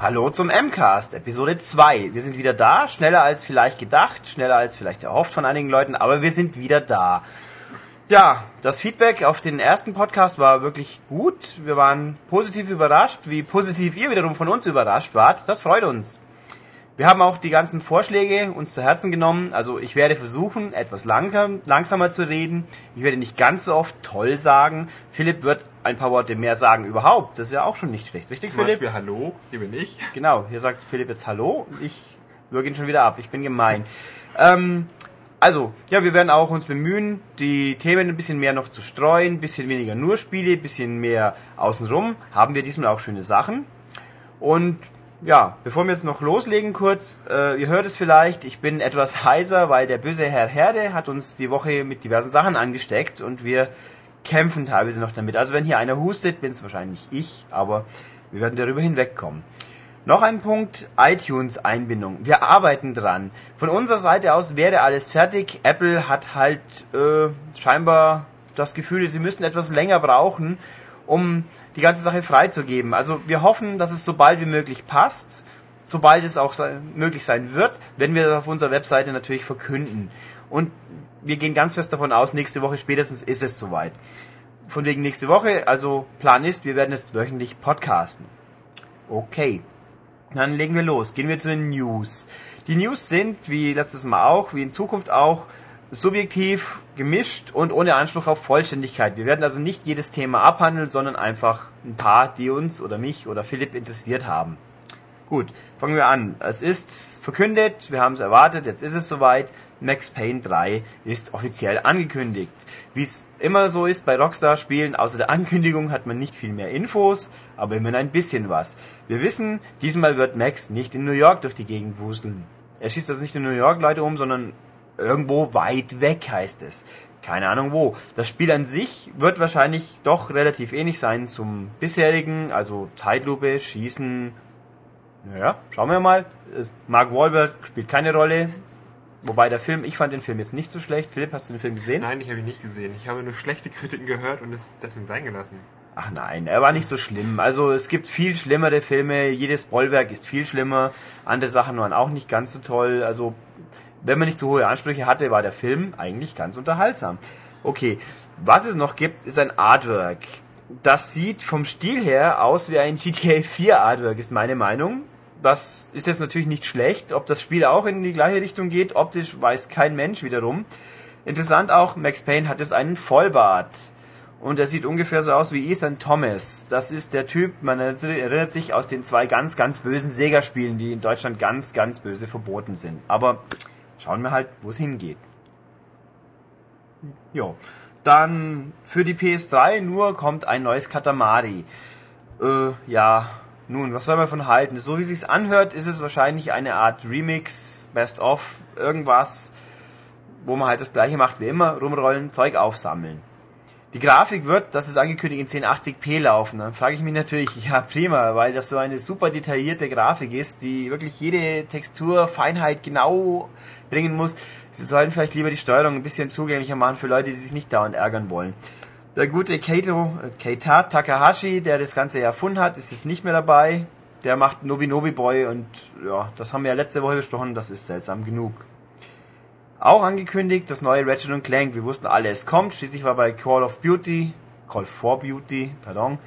Hallo zum MCAST, Episode 2. Wir sind wieder da, schneller als vielleicht gedacht, schneller als vielleicht erhofft von einigen Leuten, aber wir sind wieder da. Ja, das Feedback auf den ersten Podcast war wirklich gut. Wir waren positiv überrascht, wie positiv ihr wiederum von uns überrascht wart. Das freut uns. Wir haben auch die ganzen Vorschläge uns zu Herzen genommen. Also ich werde versuchen, etwas langsam, langsamer zu reden. Ich werde nicht ganz so oft toll sagen. Philipp wird ein paar Worte mehr sagen überhaupt. Das ist ja auch schon nicht schlecht, richtig Zum Philipp? Beispiel Hallo, hier bin ich. Genau, hier sagt Philipp jetzt Hallo. Ich würge ihn schon wieder ab. Ich bin gemein. Ähm, also, ja, wir werden auch uns bemühen, die Themen ein bisschen mehr noch zu streuen, ein bisschen weniger nur Spiele, ein bisschen mehr außenrum. Haben wir diesmal auch schöne Sachen. Und ja, bevor wir jetzt noch loslegen kurz, äh, ihr hört es vielleicht, ich bin etwas heiser, weil der böse Herr Herde hat uns die Woche mit diversen Sachen angesteckt und wir kämpfen teilweise noch damit. Also wenn hier einer hustet, bin es wahrscheinlich ich, aber wir werden darüber hinwegkommen. Noch ein Punkt, iTunes-Einbindung. Wir arbeiten dran. Von unserer Seite aus wäre alles fertig. Apple hat halt äh, scheinbar das Gefühl, sie müssten etwas länger brauchen, um die ganze Sache freizugeben. Also wir hoffen, dass es so bald wie möglich passt, sobald es auch möglich sein wird, wenn wir das auf unserer Webseite natürlich verkünden. Und wir gehen ganz fest davon aus, nächste Woche spätestens ist es soweit. Von wegen nächste Woche, also Plan ist, wir werden jetzt wöchentlich podcasten. Okay. Dann legen wir los. Gehen wir zu den News. Die News sind, wie letztes Mal auch, wie in Zukunft auch, subjektiv, gemischt und ohne Anspruch auf Vollständigkeit. Wir werden also nicht jedes Thema abhandeln, sondern einfach ein paar, die uns oder mich oder Philipp interessiert haben. Gut, fangen wir an. Es ist verkündet, wir haben es erwartet, jetzt ist es soweit. Max Payne 3 ist offiziell angekündigt. Wie es immer so ist bei Rockstar-Spielen, außer der Ankündigung hat man nicht viel mehr Infos, aber immerhin ein bisschen was. Wir wissen, diesmal wird Max nicht in New York durch die Gegend wuseln. Er schießt also nicht in New York Leute um, sondern irgendwo weit weg heißt es. Keine Ahnung wo. Das Spiel an sich wird wahrscheinlich doch relativ ähnlich sein zum bisherigen, also Zeitlupe, Schießen. Naja, schauen wir mal. Mark Wahlberg spielt keine Rolle. Wobei der Film, ich fand den Film jetzt nicht so schlecht. Philipp, hast du den Film gesehen? Nein, ich habe ihn nicht gesehen. Ich habe nur schlechte Kritiken gehört und es deswegen sein gelassen. Ach nein, er war nicht so schlimm. Also es gibt viel schlimmere Filme. Jedes Bollwerk ist viel schlimmer. Andere Sachen waren auch nicht ganz so toll. Also wenn man nicht so hohe Ansprüche hatte, war der Film eigentlich ganz unterhaltsam. Okay, was es noch gibt, ist ein Artwork. Das sieht vom Stil her aus wie ein GTA 4 Artwork, ist meine Meinung. Das ist jetzt natürlich nicht schlecht. Ob das Spiel auch in die gleiche Richtung geht, optisch weiß kein Mensch wiederum. Interessant auch, Max Payne hat jetzt einen Vollbart. Und er sieht ungefähr so aus wie Ethan Thomas. Das ist der Typ, man erinnert sich aus den zwei ganz, ganz bösen Sega-Spielen, die in Deutschland ganz, ganz böse verboten sind. Aber schauen wir halt, wo es hingeht. Jo. Dann für die PS3 nur kommt ein neues Katamari. Äh, ja, nun, was soll man davon halten? So wie es sich anhört, ist es wahrscheinlich eine Art Remix, Best of, irgendwas, wo man halt das gleiche macht wie immer, rumrollen, Zeug aufsammeln. Die Grafik wird, das ist angekündigt, in 1080p laufen. Dann frage ich mich natürlich, ja prima, weil das so eine super detaillierte Grafik ist, die wirklich jede Textur, Feinheit genau bringen muss. Sie sollten vielleicht lieber die Steuerung ein bisschen zugänglicher machen für Leute, die sich nicht dauernd ärgern wollen. Der gute Keito, Keita Takahashi, der das Ganze erfunden hat, ist jetzt nicht mehr dabei. Der macht Nobi Nobi Boy und ja, das haben wir ja letzte Woche besprochen, das ist seltsam genug. Auch angekündigt, das neue Ratchet Clank. Wir wussten alle, es kommt. Schließlich war bei Call of Beauty, Call for Beauty, pardon,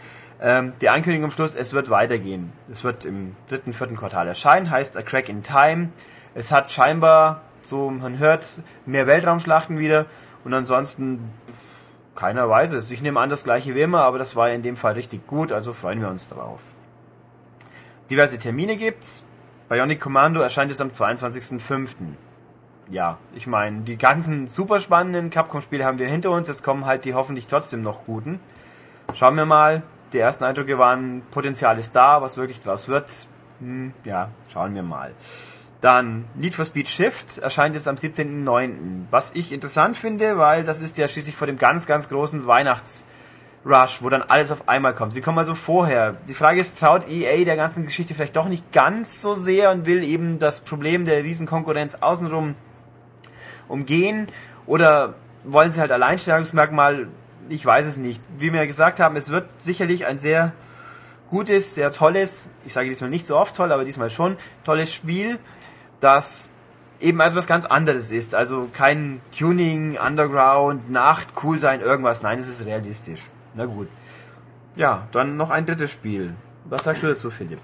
ähm, die Ankündigung am Schluss, es wird weitergehen. Es wird im dritten, vierten Quartal erscheinen, heißt A Crack in Time. Es hat scheinbar, so man hört, mehr Weltraumschlachten wieder und ansonsten keiner weiß es. Ich nehme an, das gleiche wie immer, aber das war in dem Fall richtig gut, also freuen wir uns drauf. Diverse Termine gibt's. Bionic Commando erscheint jetzt am 22.05. Ja, ich meine, die ganzen super spannenden Capcom-Spiele haben wir hinter uns, jetzt kommen halt die hoffentlich trotzdem noch guten. Schauen wir mal, die ersten Eindrücke waren, Potenzial ist da, was wirklich draus wird, hm, ja, schauen wir mal. Dann Need for Speed Shift erscheint jetzt am 17.09. Was ich interessant finde, weil das ist ja schließlich vor dem ganz, ganz großen Weihnachtsrush, wo dann alles auf einmal kommt. Sie kommen also vorher. Die Frage ist, traut EA der ganzen Geschichte vielleicht doch nicht ganz so sehr und will eben das Problem der Riesenkonkurrenz außenrum umgehen? Oder wollen sie halt Alleinstellungsmerkmal? Ich weiß es nicht. Wie wir gesagt haben, es wird sicherlich ein sehr gutes, sehr tolles, ich sage diesmal nicht so oft toll, aber diesmal schon, tolles Spiel, das eben also was ganz anderes ist. Also kein Tuning, Underground, Nacht, cool sein, irgendwas. Nein, es ist realistisch. Na gut. Ja, dann noch ein drittes Spiel. Was sagst du dazu, Philipp?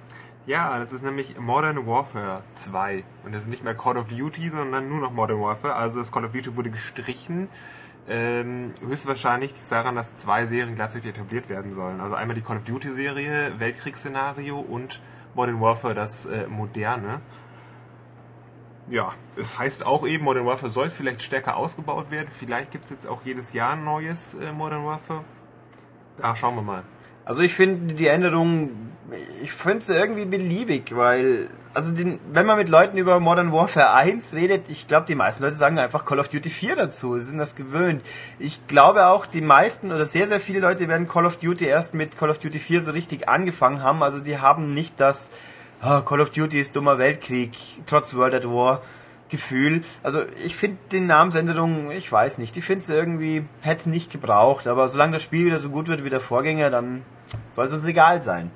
Ja, das ist nämlich Modern Warfare 2. Und das ist nicht mehr Call of Duty, sondern nur noch Modern Warfare. Also das Call of Duty wurde gestrichen. Ähm, höchstwahrscheinlich daran, dass zwei Serien gleichzeitig etabliert werden sollen. Also einmal die Call of Duty Serie, Weltkriegsszenario und Modern Warfare, das äh, moderne. Ja, das heißt auch eben, Modern Warfare soll vielleicht stärker ausgebaut werden. Vielleicht gibt es jetzt auch jedes Jahr ein neues äh, Modern Warfare. Da schauen wir mal. Also ich finde die Änderungen, ich finde sie irgendwie beliebig, weil, also den, wenn man mit Leuten über Modern Warfare 1 redet, ich glaube, die meisten Leute sagen einfach Call of Duty 4 dazu, sie sind das gewöhnt. Ich glaube auch, die meisten oder sehr, sehr viele Leute werden Call of Duty erst mit Call of Duty 4 so richtig angefangen haben, also die haben nicht das oh, Call of Duty ist dummer Weltkrieg, trotz World at War Gefühl. Also ich finde die Namensänderung, ich weiß nicht, ich finde es irgendwie, hätte es nicht gebraucht, aber solange das Spiel wieder so gut wird wie der Vorgänger, dann soll es uns egal sein.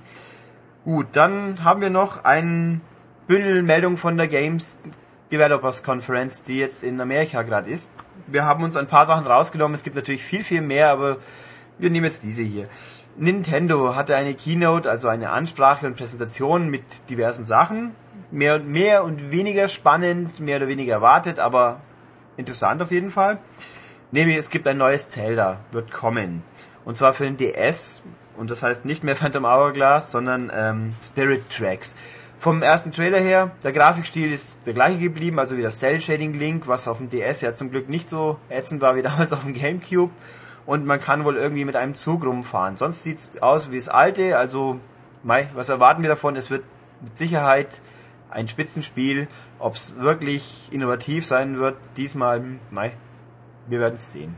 Gut, dann haben wir noch ein Bündel Meldung von der Games Developers Conference, die jetzt in Amerika gerade ist. Wir haben uns ein paar Sachen rausgenommen, es gibt natürlich viel, viel mehr, aber wir nehmen jetzt diese hier. Nintendo hatte eine Keynote, also eine Ansprache und Präsentation mit diversen Sachen. Mehr, mehr und weniger spannend, mehr oder weniger erwartet, aber interessant auf jeden Fall. Nämlich, es gibt ein neues Zelda, wird kommen. Und zwar für den DS. Und das heißt nicht mehr Phantom Hourglass, sondern ähm, Spirit Tracks. Vom ersten Trailer her, der Grafikstil ist der gleiche geblieben, also wie das Cell Shading Link, was auf dem DS ja zum Glück nicht so ätzend war wie damals auf dem Gamecube und man kann wohl irgendwie mit einem Zug rumfahren. Sonst sieht es aus wie das alte, also mei, was erwarten wir davon? Es wird mit Sicherheit ein Spitzenspiel. Ob es wirklich innovativ sein wird, diesmal, mei, wir es sehen.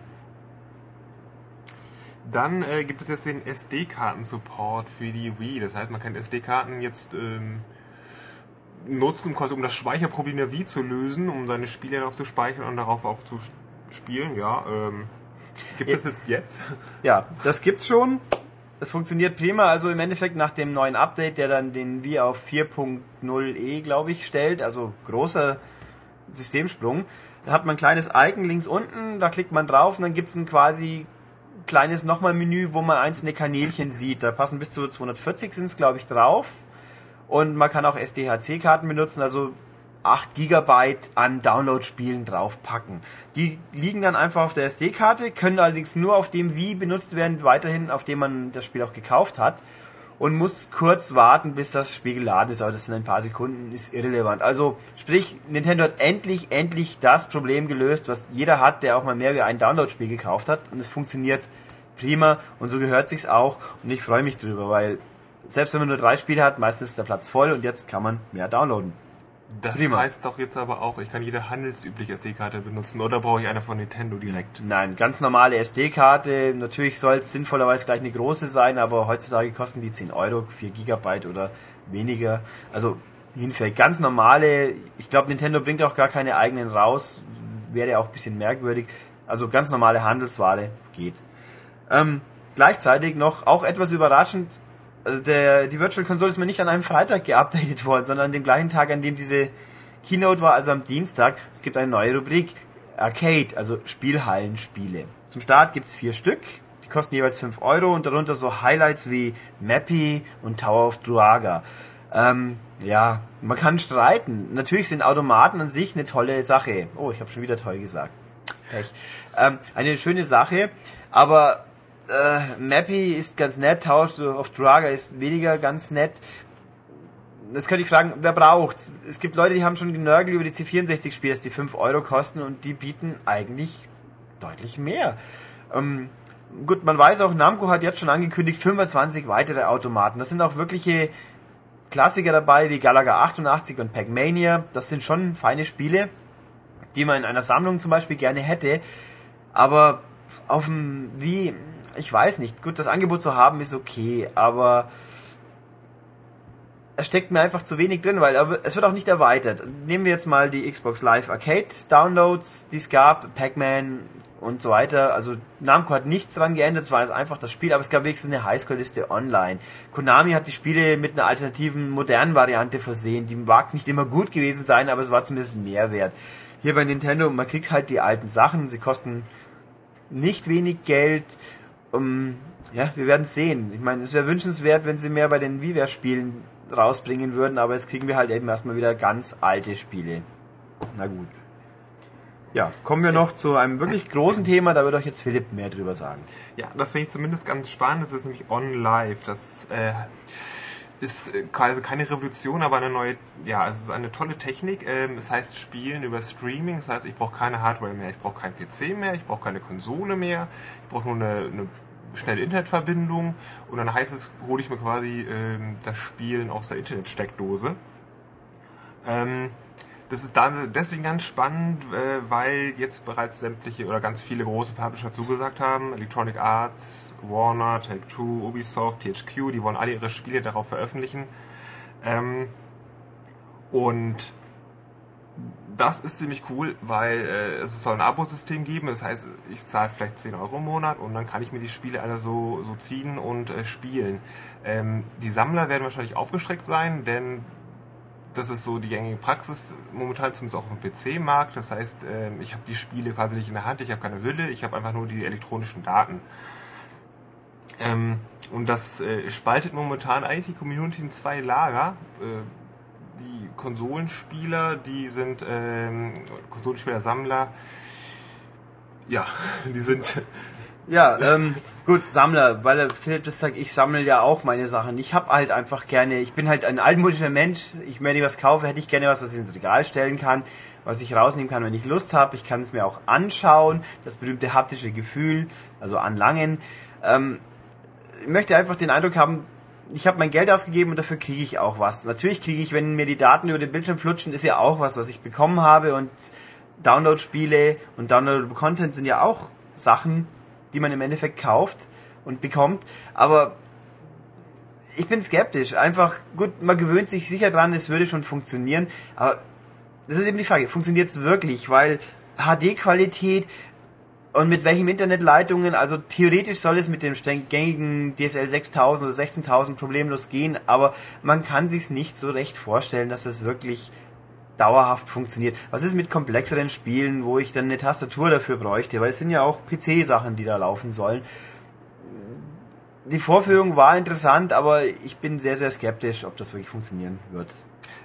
Dann äh, gibt es jetzt den SD-Karten-Support für die Wii. Das heißt, man kann SD-Karten jetzt ähm, nutzen, quasi um das Speicherproblem der Wii zu lösen, um seine Spiele darauf zu speichern und darauf auch zu spielen. Ja, ähm, Gibt es jetzt jetzt? Ja, das gibt's schon. Es funktioniert prima, also im Endeffekt nach dem neuen Update, der dann den Wii auf 4.0e, glaube ich, stellt, also großer Systemsprung. Da hat man ein kleines Icon links unten, da klickt man drauf und dann gibt's ein quasi kleines nochmal Menü, wo man einzelne Kanälchen sieht. Da passen bis zu 240 sind's, glaube ich, drauf. Und man kann auch SDHC-Karten benutzen, also 8 GB an Download-Spielen draufpacken. Die liegen dann einfach auf der SD-Karte, können allerdings nur auf dem Wii benutzt werden, weiterhin auf dem man das Spiel auch gekauft hat und muss kurz warten, bis das Spiel geladen ist, aber das sind ein paar Sekunden, ist irrelevant. Also sprich, Nintendo hat endlich, endlich das Problem gelöst, was jeder hat, der auch mal mehr wie ein Download-Spiel gekauft hat und es funktioniert prima und so gehört sich's auch und ich freue mich drüber, weil selbst wenn man nur drei Spiele hat, meistens ist der Platz voll und jetzt kann man mehr downloaden. Das Prima. heißt doch jetzt aber auch, ich kann jede handelsübliche SD-Karte benutzen oder brauche ich eine von Nintendo direkt? Nein, ganz normale SD-Karte. Natürlich soll es sinnvollerweise gleich eine große sein, aber heutzutage kosten die 10 Euro, 4 Gigabyte oder weniger. Also hinfällt. Ganz normale, ich glaube Nintendo bringt auch gar keine eigenen raus, wäre auch ein bisschen merkwürdig. Also ganz normale Handelsware geht. Ähm, gleichzeitig noch auch etwas überraschend, also der, die Virtual Console ist mir nicht an einem Freitag geupdatet worden, sondern an dem gleichen Tag, an dem diese Keynote war, also am Dienstag. Es gibt eine neue Rubrik Arcade, also Spielhallenspiele. Zum Start gibt's vier Stück, die kosten jeweils 5 Euro und darunter so Highlights wie Mappy und Tower of Druaga. Ähm, ja, man kann streiten. Natürlich sind Automaten an sich eine tolle Sache. Oh, ich habe schon wieder toll gesagt. Pech. Ähm, eine schöne Sache, aber äh, Mappy ist ganz nett, House of Draga ist weniger ganz nett. Das könnte ich fragen, wer braucht's? Es gibt Leute, die haben schon genörgelt über die C64-Spiele, die 5 Euro kosten und die bieten eigentlich deutlich mehr. Ähm, gut, man weiß auch, Namco hat jetzt schon angekündigt 25 weitere Automaten. Das sind auch wirkliche Klassiker dabei, wie Galaga 88 und Pac-Mania. Das sind schon feine Spiele, die man in einer Sammlung zum Beispiel gerne hätte. Aber auf dem wie ich weiß nicht. Gut, das Angebot zu haben ist okay, aber es steckt mir einfach zu wenig drin, weil es wird auch nicht erweitert. Nehmen wir jetzt mal die Xbox Live Arcade Downloads, die es gab, Pac-Man und so weiter. Also Namco hat nichts dran geändert, es war jetzt einfach das Spiel, aber es gab wenigstens eine Highscore-Liste online. Konami hat die Spiele mit einer alternativen, modernen Variante versehen. Die mag nicht immer gut gewesen sein, aber es war zumindest Mehrwert. Hier bei Nintendo, man kriegt halt die alten Sachen, sie kosten nicht wenig Geld. Um, ja, wir werden es sehen. Ich meine, es wäre wünschenswert, wenn sie mehr bei den WiiWare-Spielen rausbringen würden, aber jetzt kriegen wir halt eben erstmal wieder ganz alte Spiele. Na gut. Ja, kommen wir noch zu einem wirklich großen Thema, da wird euch jetzt Philipp mehr drüber sagen. Ja, das finde ich zumindest ganz spannend. Das ist nämlich On Live. Das äh, ist äh, quasi keine Revolution, aber eine neue, ja, es ist eine tolle Technik. Ähm, es heißt Spielen über Streaming. Das heißt, ich brauche keine Hardware mehr, ich brauche keinen PC mehr, ich brauche keine Konsole mehr, ich brauche nur eine, eine schnelle Internetverbindung und dann heißt es, hole ich mir quasi ähm, das Spielen aus der Internetsteckdose. Ähm, das ist dann deswegen ganz spannend, äh, weil jetzt bereits sämtliche oder ganz viele große Publisher zugesagt haben. Electronic Arts, Warner, Take-Two, Ubisoft, THQ, die wollen alle ihre Spiele darauf veröffentlichen. Ähm, und das ist ziemlich cool, weil äh, es soll ein Abo-System geben. Das heißt, ich zahle vielleicht 10 Euro im Monat und dann kann ich mir die Spiele alle so, so ziehen und äh, spielen. Ähm, die Sammler werden wahrscheinlich aufgestreckt sein, denn das ist so die gängige Praxis momentan zumindest auch auf dem PC-Markt. Das heißt, ähm, ich habe die Spiele quasi nicht in der Hand, ich habe keine Hülle, ich habe einfach nur die elektronischen Daten. Ähm, und das äh, spaltet momentan eigentlich die Community in zwei Lager. Konsolenspieler, die sind ähm, Konsolenspieler, Sammler, ja, die sind ja, ähm, gut, Sammler, weil Philipp das sagt, ich sammle ja auch meine Sachen. Ich habe halt einfach gerne, ich bin halt ein altmodischer Mensch. Ich, wenn ich was kaufe, hätte ich gerne was, was ich ins Regal stellen kann, was ich rausnehmen kann, wenn ich Lust habe. Ich kann es mir auch anschauen, das berühmte haptische Gefühl, also anlangen. Ähm, ich möchte einfach den Eindruck haben, ich habe mein Geld ausgegeben und dafür kriege ich auch was. Natürlich kriege ich, wenn mir die Daten über den Bildschirm flutschen, ist ja auch was, was ich bekommen habe und Download-Spiele und Download-Content sind ja auch Sachen, die man im Endeffekt kauft und bekommt. Aber ich bin skeptisch. Einfach, gut, man gewöhnt sich sicher dran, es würde schon funktionieren. Aber das ist eben die Frage, funktioniert es wirklich? Weil HD-Qualität und mit welchen Internetleitungen, also theoretisch soll es mit dem gängigen DSL 6000 oder 16000 problemlos gehen, aber man kann sich's nicht so recht vorstellen, dass es wirklich dauerhaft funktioniert. Was ist mit komplexeren Spielen, wo ich dann eine Tastatur dafür bräuchte? Weil es sind ja auch PC-Sachen, die da laufen sollen. Die Vorführung war interessant, aber ich bin sehr, sehr skeptisch, ob das wirklich funktionieren wird.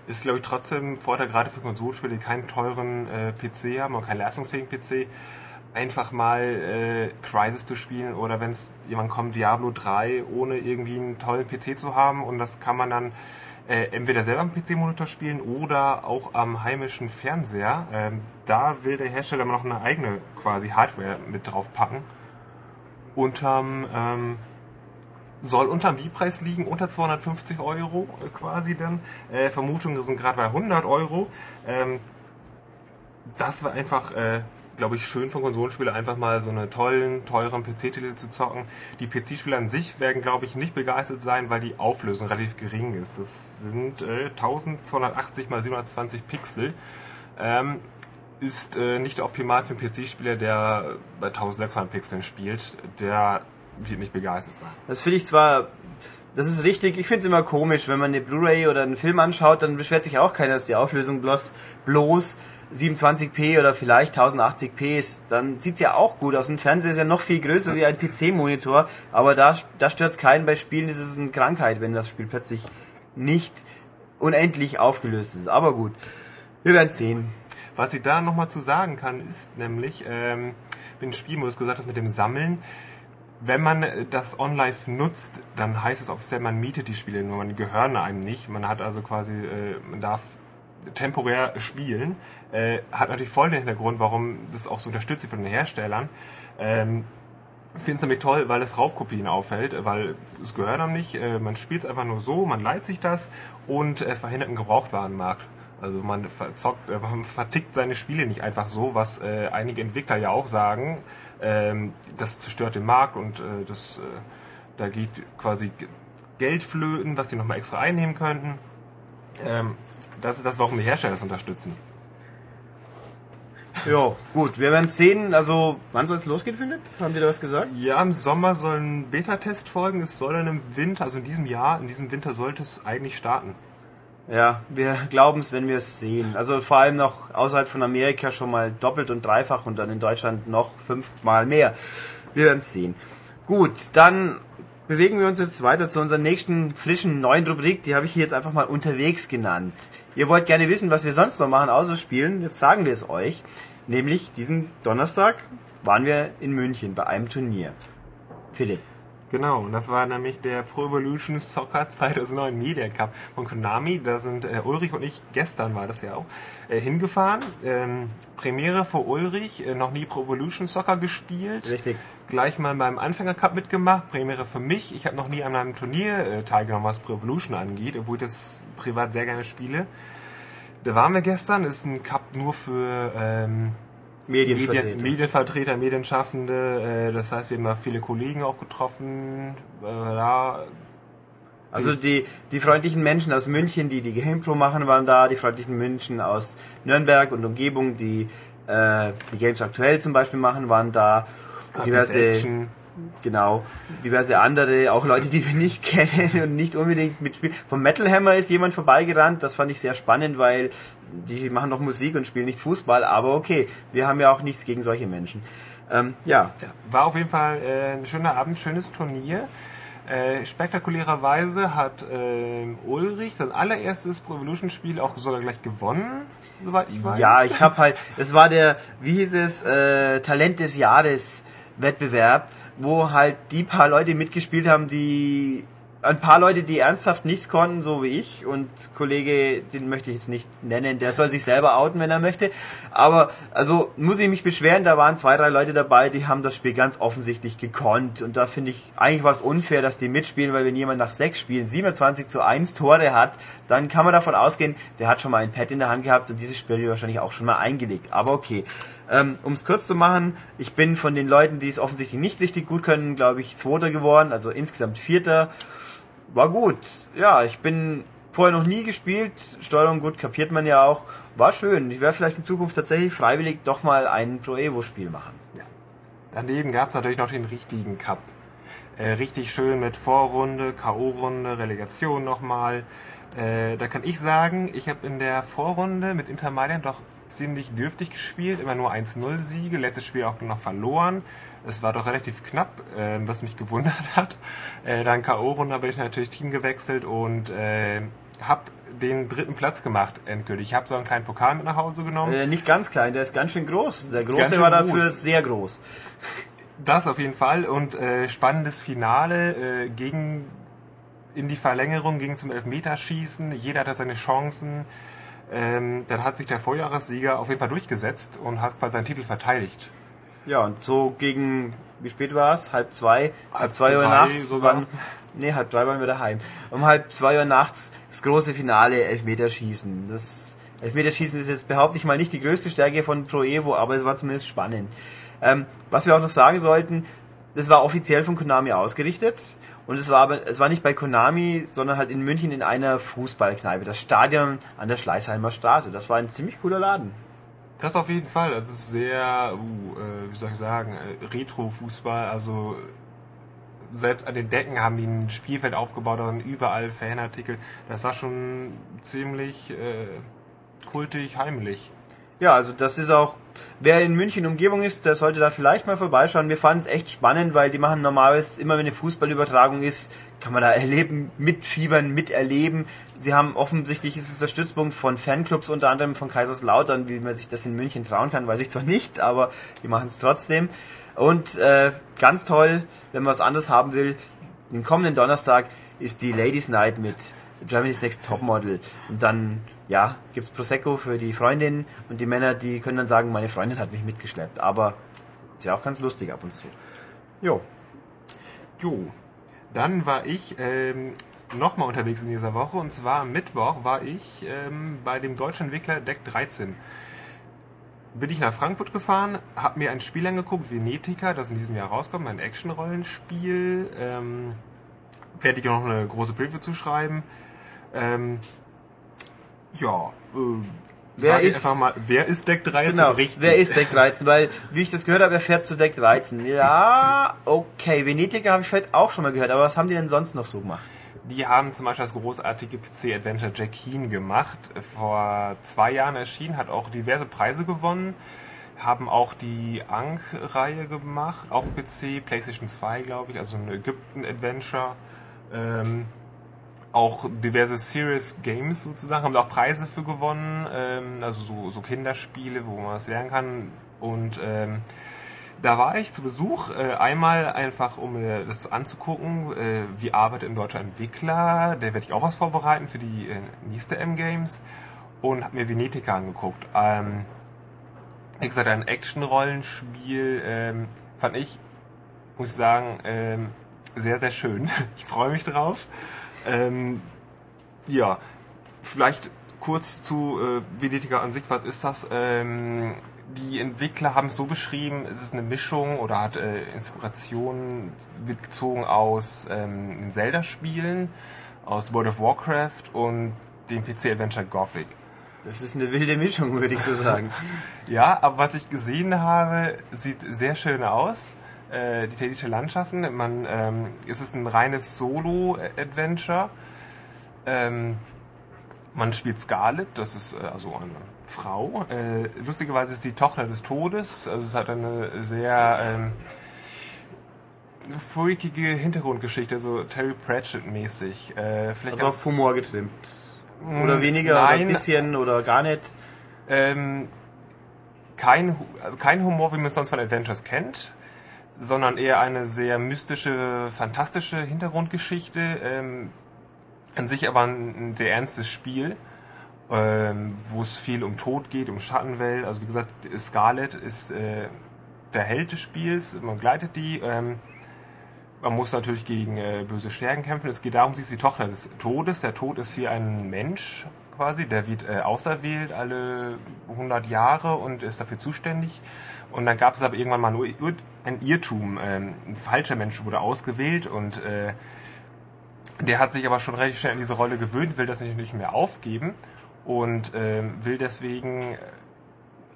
Ist, glaube ich, trotzdem ein Vorteil, gerade für Konsolspiele, die keinen teuren äh, PC haben oder keinen leistungsfähigen PC, einfach mal äh, Crisis zu spielen oder wenn es jemand kommt, Diablo 3, ohne irgendwie einen tollen PC zu haben und das kann man dann äh, entweder selber am PC-Monitor spielen oder auch am heimischen Fernseher. Ähm, da will der Hersteller noch eine eigene quasi Hardware mit drauf packen. Unterm, ähm, soll unterm Wie-Preis liegen, unter 250 Euro äh, quasi dann. Äh, Vermutungen sind gerade bei 100 Euro. Ähm, das war einfach äh, glaube ich, schön von Konsolenspielern einfach mal so eine tollen, teuren PC-Titel zu zocken. Die PC-Spieler an sich werden, glaube ich, nicht begeistert sein, weil die Auflösung relativ gering ist. Das sind äh, 1280 x 720 Pixel. Ähm, ist äh, nicht optimal für einen PC-Spieler, der bei 1600 Pixeln spielt. Der wird nicht begeistert sein. Das finde ich zwar das ist richtig. Ich finde es immer komisch, wenn man eine Blu-ray oder einen Film anschaut, dann beschwert sich auch keiner, dass die Auflösung bloß, bloß 27p oder vielleicht 1080p ist, dann sieht's ja auch gut aus. Ein Fernseher ist ja noch viel größer wie ein PC-Monitor, aber da, da stört's keinen. Bei Spielen ist es eine Krankheit, wenn das Spiel plötzlich nicht unendlich aufgelöst ist. Aber gut, wir werden sehen. Was ich da nochmal zu sagen kann, ist nämlich, ähm, mit dem Spiel, wo du gesagt hast, mit dem Sammeln, wenn man das OnLive nutzt, dann heißt es offiziell, man mietet die Spiele nur, man gehören einem nicht. Man hat also quasi, äh, man darf temporär spielen. Äh, hat natürlich voll den Hintergrund, warum das auch so unterstützt von den Herstellern. Ähm, Finde es nämlich toll, weil es Raubkopien auffällt, weil es gehört einem nicht. Äh, man spielt es einfach nur so, man leiht sich das und äh, verhindert einen Gebrauchtwarenmarkt. Also man verzockt, äh, man vertickt seine Spiele nicht einfach so, was äh, einige Entwickler ja auch sagen. Ähm, das zerstört den Markt und äh, das, äh, da geht quasi Geld flöten, was die nochmal extra einnehmen könnten. Ähm, das ist das, warum die Hersteller das unterstützen. Ja, gut, wir werden sehen. Also, wann soll es losgehen, Philipp? Haben die da was gesagt? Ja, im Sommer soll ein Beta-Test folgen. Es soll dann im Winter, also in diesem Jahr, in diesem Winter sollte es eigentlich starten. Ja, wir glauben es, wenn wir es sehen. Also vor allem noch außerhalb von Amerika schon mal doppelt und dreifach und dann in Deutschland noch fünfmal mehr. Wir werden es sehen. Gut, dann bewegen wir uns jetzt weiter zu unserer nächsten frischen neuen Rubrik. Die habe ich hier jetzt einfach mal unterwegs genannt. Ihr wollt gerne wissen, was wir sonst noch machen, außer spielen. Jetzt sagen wir es euch. Nämlich diesen Donnerstag waren wir in München bei einem Turnier. Philipp. Genau, und das war nämlich der Pro Evolution Soccer 2009 Media Cup von Konami. Da sind äh, Ulrich und ich, gestern war das ja auch, äh, hingefahren. Ähm, Premiere für Ulrich, äh, noch nie Pro Evolution Soccer gespielt. Richtig. Gleich mal beim Anfänger Cup mitgemacht. Premiere für mich. Ich habe noch nie an einem Turnier äh, teilgenommen, was Pro Evolution angeht, obwohl ich das privat sehr gerne spiele. Da waren wir gestern, ist ein Cup nur für ähm, Medienvertreter. Medien, Medienvertreter, Medienschaffende, äh, das heißt, wir haben da viele Kollegen auch getroffen. Äh, da Also die, die freundlichen Menschen aus München, die die GamePro machen, waren da. Die freundlichen Menschen aus Nürnberg und Umgebung, die äh, die Games aktuell zum Beispiel machen, waren da. Diverse, Action. Genau, diverse andere, auch Leute, die wir nicht kennen und nicht unbedingt mitspielen. Vom Metal Hammer ist jemand vorbeigerannt, das fand ich sehr spannend, weil die machen noch Musik und spielen nicht Fußball, aber okay, wir haben ja auch nichts gegen solche Menschen. Ähm, ja, war auf jeden Fall äh, ein schöner Abend, schönes Turnier. Äh, spektakulärerweise hat äh, Ulrich sein allererstes Pro Evolution Spiel auch sogar gleich gewonnen, soweit ich weiß. Ja, ich habe halt, es war der, wie hieß es, äh, Talent des Jahres Wettbewerb, wo halt die paar Leute mitgespielt haben, die ein paar Leute, die ernsthaft nichts konnten, so wie ich und Kollege, den möchte ich jetzt nicht nennen, der soll sich selber outen, wenn er möchte. Aber also muss ich mich beschweren, da waren zwei, drei Leute dabei, die haben das Spiel ganz offensichtlich gekonnt und da finde ich eigentlich was unfair, dass die mitspielen, weil wenn jemand nach sechs Spielen 27 zu 1 Tore hat, dann kann man davon ausgehen, der hat schon mal ein Pad in der Hand gehabt und dieses Spiel wahrscheinlich auch schon mal eingelegt. Aber okay. Ähm, um es kurz zu machen, ich bin von den Leuten, die es offensichtlich nicht richtig gut können, glaube ich, Zweiter geworden, also insgesamt Vierter. War gut. Ja, ich bin vorher noch nie gespielt. Steuerung gut, kapiert man ja auch. War schön. Ich werde vielleicht in Zukunft tatsächlich freiwillig doch mal ein Pro Evo Spiel machen. Daneben gab es natürlich noch den richtigen Cup. Äh, richtig schön mit Vorrunde, K.O.-Runde, Relegation nochmal. Äh, da kann ich sagen, ich habe in der Vorrunde mit Inter doch ziemlich dürftig gespielt, immer nur 1-0 Siege, letztes Spiel auch noch verloren. Es war doch relativ knapp, äh, was mich gewundert hat. Äh, dann K.O.-Runde habe ich natürlich Team gewechselt und äh, habe den dritten Platz gemacht endgültig. Ich habe so einen kleinen Pokal mit nach Hause genommen. Äh, nicht ganz klein, der ist ganz schön groß. Der große war dafür groß. sehr groß. Das auf jeden Fall und äh, spannendes Finale äh, ging in die Verlängerung, ging zum Elfmeterschießen. Jeder hatte seine Chancen. Ähm, dann hat sich der Vorjahressieger auf jeden Fall durchgesetzt und hat quasi seinen Titel verteidigt. Ja, und so gegen, wie spät war es? Halb zwei? Halb, Halb zwei Uhr nachts? sogar. Waren, nee, halb drei waren wir daheim. Um halb zwei Uhr nachts das große Finale Elfmeterschießen. Das Elfmeterschießen ist jetzt behaupte ich mal nicht die größte Stärke von Pro Evo, aber es war zumindest spannend. Ähm, was wir auch noch sagen sollten, das war offiziell von Konami ausgerichtet. Und es war aber, es war nicht bei Konami, sondern halt in München in einer Fußballkneipe. Das Stadion an der Schleißheimer Straße. Das war ein ziemlich cooler Laden. Das auf jeden Fall. Das ist sehr, uh, äh, wie soll ich sagen, äh, Retro-Fußball. Also selbst an den Decken haben die ein Spielfeld aufgebaut und überall Fanartikel. Das war schon ziemlich äh, kultig, heimlich. Ja, also das ist auch, wer in München Umgebung ist, der sollte da vielleicht mal vorbeischauen. Wir fanden es echt spannend, weil die machen normalerweise immer, wenn eine Fußballübertragung ist, kann man da erleben, mitfiebern, miterleben. Sie haben offensichtlich, ist es der Stützpunkt von Fanclubs, unter anderem von Kaiserslautern, wie man sich das in München trauen kann, weiß ich zwar nicht, aber die machen es trotzdem. Und äh, ganz toll, wenn man was anderes haben will, den kommenden Donnerstag ist die Ladies Night mit Germany's Next Topmodel. Und dann, ja, gibt's Prosecco für die Freundin und die Männer, die können dann sagen, meine Freundin hat mich mitgeschleppt. Aber ist ja auch ganz lustig ab und zu. Jo. Jo, dann war ich ähm, nochmal unterwegs in dieser Woche und zwar am Mittwoch war ich ähm, bei dem deutschen Entwickler Deck 13. Bin ich nach Frankfurt gefahren, habe mir ein Spiel angeguckt, Venetica, das in diesem Jahr rauskommt, ein Action-Rollenspiel. Ähm, werde ich auch noch eine große Preview zuschreiben. Ähm, ja, äh, Wer ist, einfach mal, wer ist Deck 13? genau, Richtig. wer ist Deck 13? Weil, wie ich das gehört habe, er fährt zu Deck 13. Ja, okay, Venetica habe ich vielleicht auch schon mal gehört, aber was haben die denn sonst noch so gemacht? Die haben zum Beispiel das großartige PC-Adventure Jack Keen gemacht. Vor zwei Jahren erschienen, hat auch diverse Preise gewonnen. Haben auch die Ankh-Reihe gemacht auf PC, PlayStation 2, glaube ich, also ein Ägypten-Adventure. Ähm, auch diverse Serious Games sozusagen, haben da auch Preise für gewonnen, ähm, also so, so Kinderspiele, wo man was lernen kann. Und ähm, da war ich zu Besuch, äh, einmal einfach, um mir das anzugucken, äh, wie arbeitet ein deutscher Entwickler, der werde ich auch was vorbereiten für die äh, nächste M-Games und habe mir Venetica angeguckt. Ähm, wie gesagt, ein Action-Rollenspiel ähm, fand ich, muss ich sagen, ähm, sehr, sehr schön. Ich freue mich drauf. Ähm, ja, vielleicht kurz zu äh, Venetica an sich. Was ist das? Ähm, die Entwickler haben es so beschrieben, es ist eine Mischung oder hat äh, Inspiration bezogen aus ähm, den Zelda-Spielen, aus World of Warcraft und dem PC-Adventure Gothic. Das ist eine wilde Mischung, würde ich so sagen. Ja, aber was ich gesehen habe, sieht sehr schön aus. Äh, die italienische Landschaften, man, ähm, es ist ein reines Solo-Adventure. Ähm, man spielt Scarlet, das ist äh, also eine Frau. Äh, lustigerweise ist sie Tochter des Todes, also es hat eine sehr ähm, freakige Hintergrundgeschichte, so Terry Pratchett-mäßig. Äh, vielleicht Also auf Humor getrimmt. Oder weniger, oder Nein. ein bisschen, oder gar nicht. Ähm, kein, also kein Humor, wie man es sonst von Adventures kennt, sondern eher eine sehr mystische, fantastische Hintergrundgeschichte. Ähm, an sich aber ein, ein sehr ernstes Spiel, ähm, wo es viel um Tod geht, um Schattenwelt. Also wie gesagt, Scarlet ist äh, der Held des Spiels, man gleitet die. Ähm, man muss natürlich gegen äh, böse Schergen kämpfen. Es geht darum, sie ist die Tochter des Todes. Der Tod ist hier ein Mensch quasi, der wird äh, auserwählt alle 100 Jahre und ist dafür zuständig. Und dann gab es aber irgendwann mal nur ein Irrtum. Ähm, ein falscher Mensch wurde ausgewählt und äh, der hat sich aber schon relativ schnell an diese Rolle gewöhnt, will das nicht mehr aufgeben und ähm, will deswegen äh,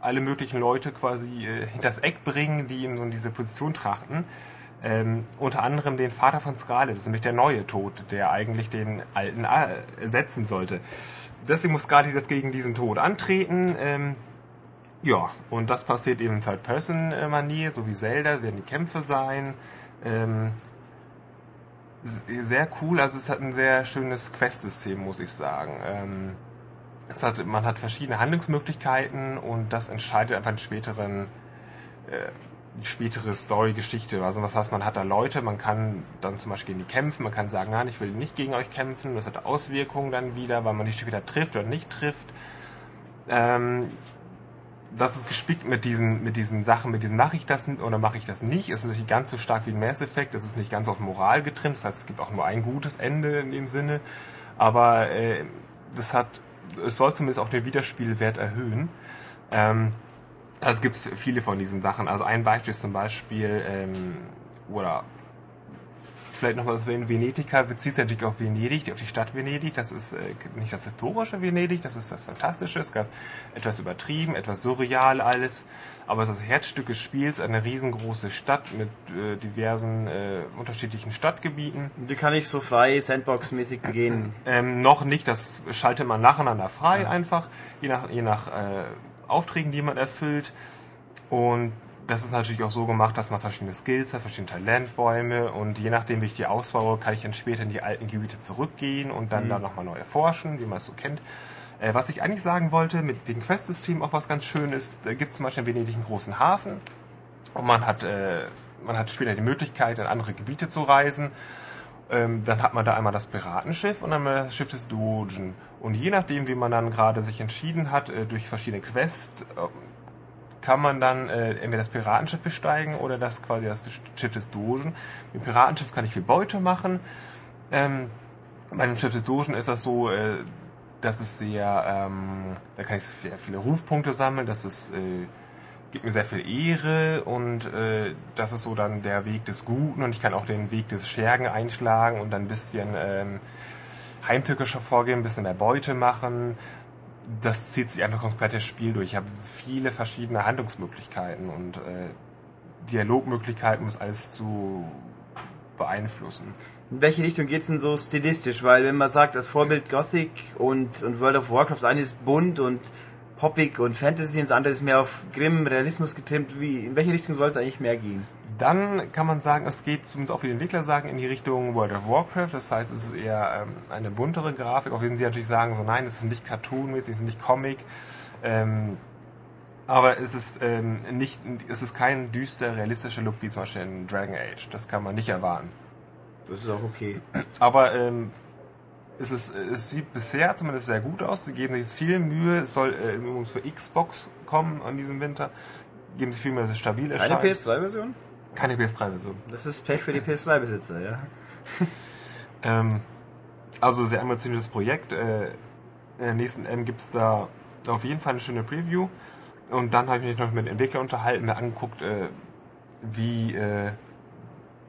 alle möglichen Leute quasi äh, hinters Eck bringen, die ihm so in diese Position trachten. Ähm, unter anderem den Vater von Scarlett, das ist nämlich der neue Tod, der eigentlich den alten äh, ersetzen sollte. Deswegen muss Scarlett jetzt gegen diesen Tod antreten. Ähm, ja, und das passiert eben in Third-Person-Manier, so wie Zelda, werden die Kämpfe sein. Ähm, sehr cool, also es hat ein sehr schönes Quest-System, muss ich sagen. Ähm, es hat, man hat verschiedene Handlungsmöglichkeiten und das entscheidet einfach den späteren, äh, die spätere Story-Geschichte. Also was heißt, man hat da Leute, man kann dann zum Beispiel gegen die kämpfen, man kann sagen, nein, ich will nicht gegen euch kämpfen. Das hat Auswirkungen dann wieder, weil man die später trifft oder nicht trifft. Ähm, das ist gespickt mit diesen, mit diesen Sachen, mit diesem mache ich das oder mache ich das nicht. Es ist nicht ganz so stark wie ein Mass Effect, es ist nicht ganz auf Moral getrimmt, das heißt, es gibt auch nur ein gutes Ende in dem Sinne. Aber äh, das hat, es soll zumindest auch den Wiederspielwert erhöhen. Ähm, also gibt es viele von diesen Sachen. Also ein Beispiel ist zum Beispiel, ähm, oder vielleicht nochmal das in Venetica bezieht sich natürlich auf Venedig, auf die Stadt Venedig. Das ist äh, nicht das historische Venedig, das ist das Fantastische. Es gab etwas übertrieben, etwas surreal alles. Aber es ist das Herzstück des Spiels, eine riesengroße Stadt mit äh, diversen äh, unterschiedlichen Stadtgebieten. Die kann ich so frei Sandbox-mäßig begehen. Ähm, noch nicht, das schaltet man nacheinander frei einfach, je nach, je nach äh, Aufträgen, die man erfüllt. Und das ist natürlich auch so gemacht, dass man verschiedene Skills hat, verschiedene Talentbäume und je nachdem, wie ich die ausbaue, kann ich dann später in die alten Gebiete zurückgehen und dann da nochmal neu erforschen, wie man es so kennt. Äh, was ich eigentlich sagen wollte, mit wegen Questsystem auch was ganz schön ist, da gibt es zum Beispiel in Venedig einen großen Hafen und man hat, äh, man hat später die Möglichkeit, in andere Gebiete zu reisen. Ähm, dann hat man da einmal das Piratenschiff und dann mal das Schiff des Dogen. Und je nachdem, wie man dann gerade sich entschieden hat, äh, durch verschiedene Quests, äh, kann man dann äh, entweder das Piratenschiff besteigen oder das quasi das Schiff des Dogen. Mit dem Piratenschiff kann ich viel Beute machen. Ähm, bei dem Schiff des Dogen ist das so, äh, dass es sehr, ähm, da kann ich sehr viele Rufpunkte sammeln, das ist, äh, gibt mir sehr viel Ehre und äh, das ist so dann der Weg des Guten und ich kann auch den Weg des Schergen einschlagen und dann ein bisschen ähm, heimtückischer vorgehen, ein bisschen mehr Beute machen. Das zieht sich einfach komplett das Spiel durch. Ich habe viele verschiedene Handlungsmöglichkeiten und äh, Dialogmöglichkeiten, um es alles zu beeinflussen. In welche Richtung geht's denn so stilistisch? Weil wenn man sagt, das Vorbild Gothic und, und World of Warcraft, das eine ist bunt und poppig und Fantasy und das andere ist mehr auf Grimm, Realismus getrimmt, wie, in welche Richtung soll es eigentlich mehr gehen? Dann kann man sagen, es geht zumindest auch wie die Entwickler sagen, in die Richtung World of Warcraft. Das heißt, es ist eher ähm, eine buntere Grafik, auch wenn sie natürlich sagen, so nein, es ist nicht cartoonmäßig, es ist nicht Comic. Ähm, aber es ist ähm, nicht, es ist kein düster, realistischer Look wie zum Beispiel in Dragon Age. Das kann man nicht erwarten. Das ist auch okay. Aber ähm, es, ist, es sieht bisher zumindest sehr gut aus. Sie geben sich viel Mühe. Es soll äh, übrigens für Xbox kommen an diesem Winter. Geben sich viel Mühe, dass es stabil erscheint. PS3-Version? Keine PS3-Version. Das ist Pech für die PS3-Besitzer, ja. Ähm, also sehr ambitioniertes Projekt. Äh, in der nächsten M gibt es da auf jeden Fall eine schöne Preview. Und dann habe ich mich noch mit Entwicklern unterhalten, mir angeguckt, äh, wie, äh,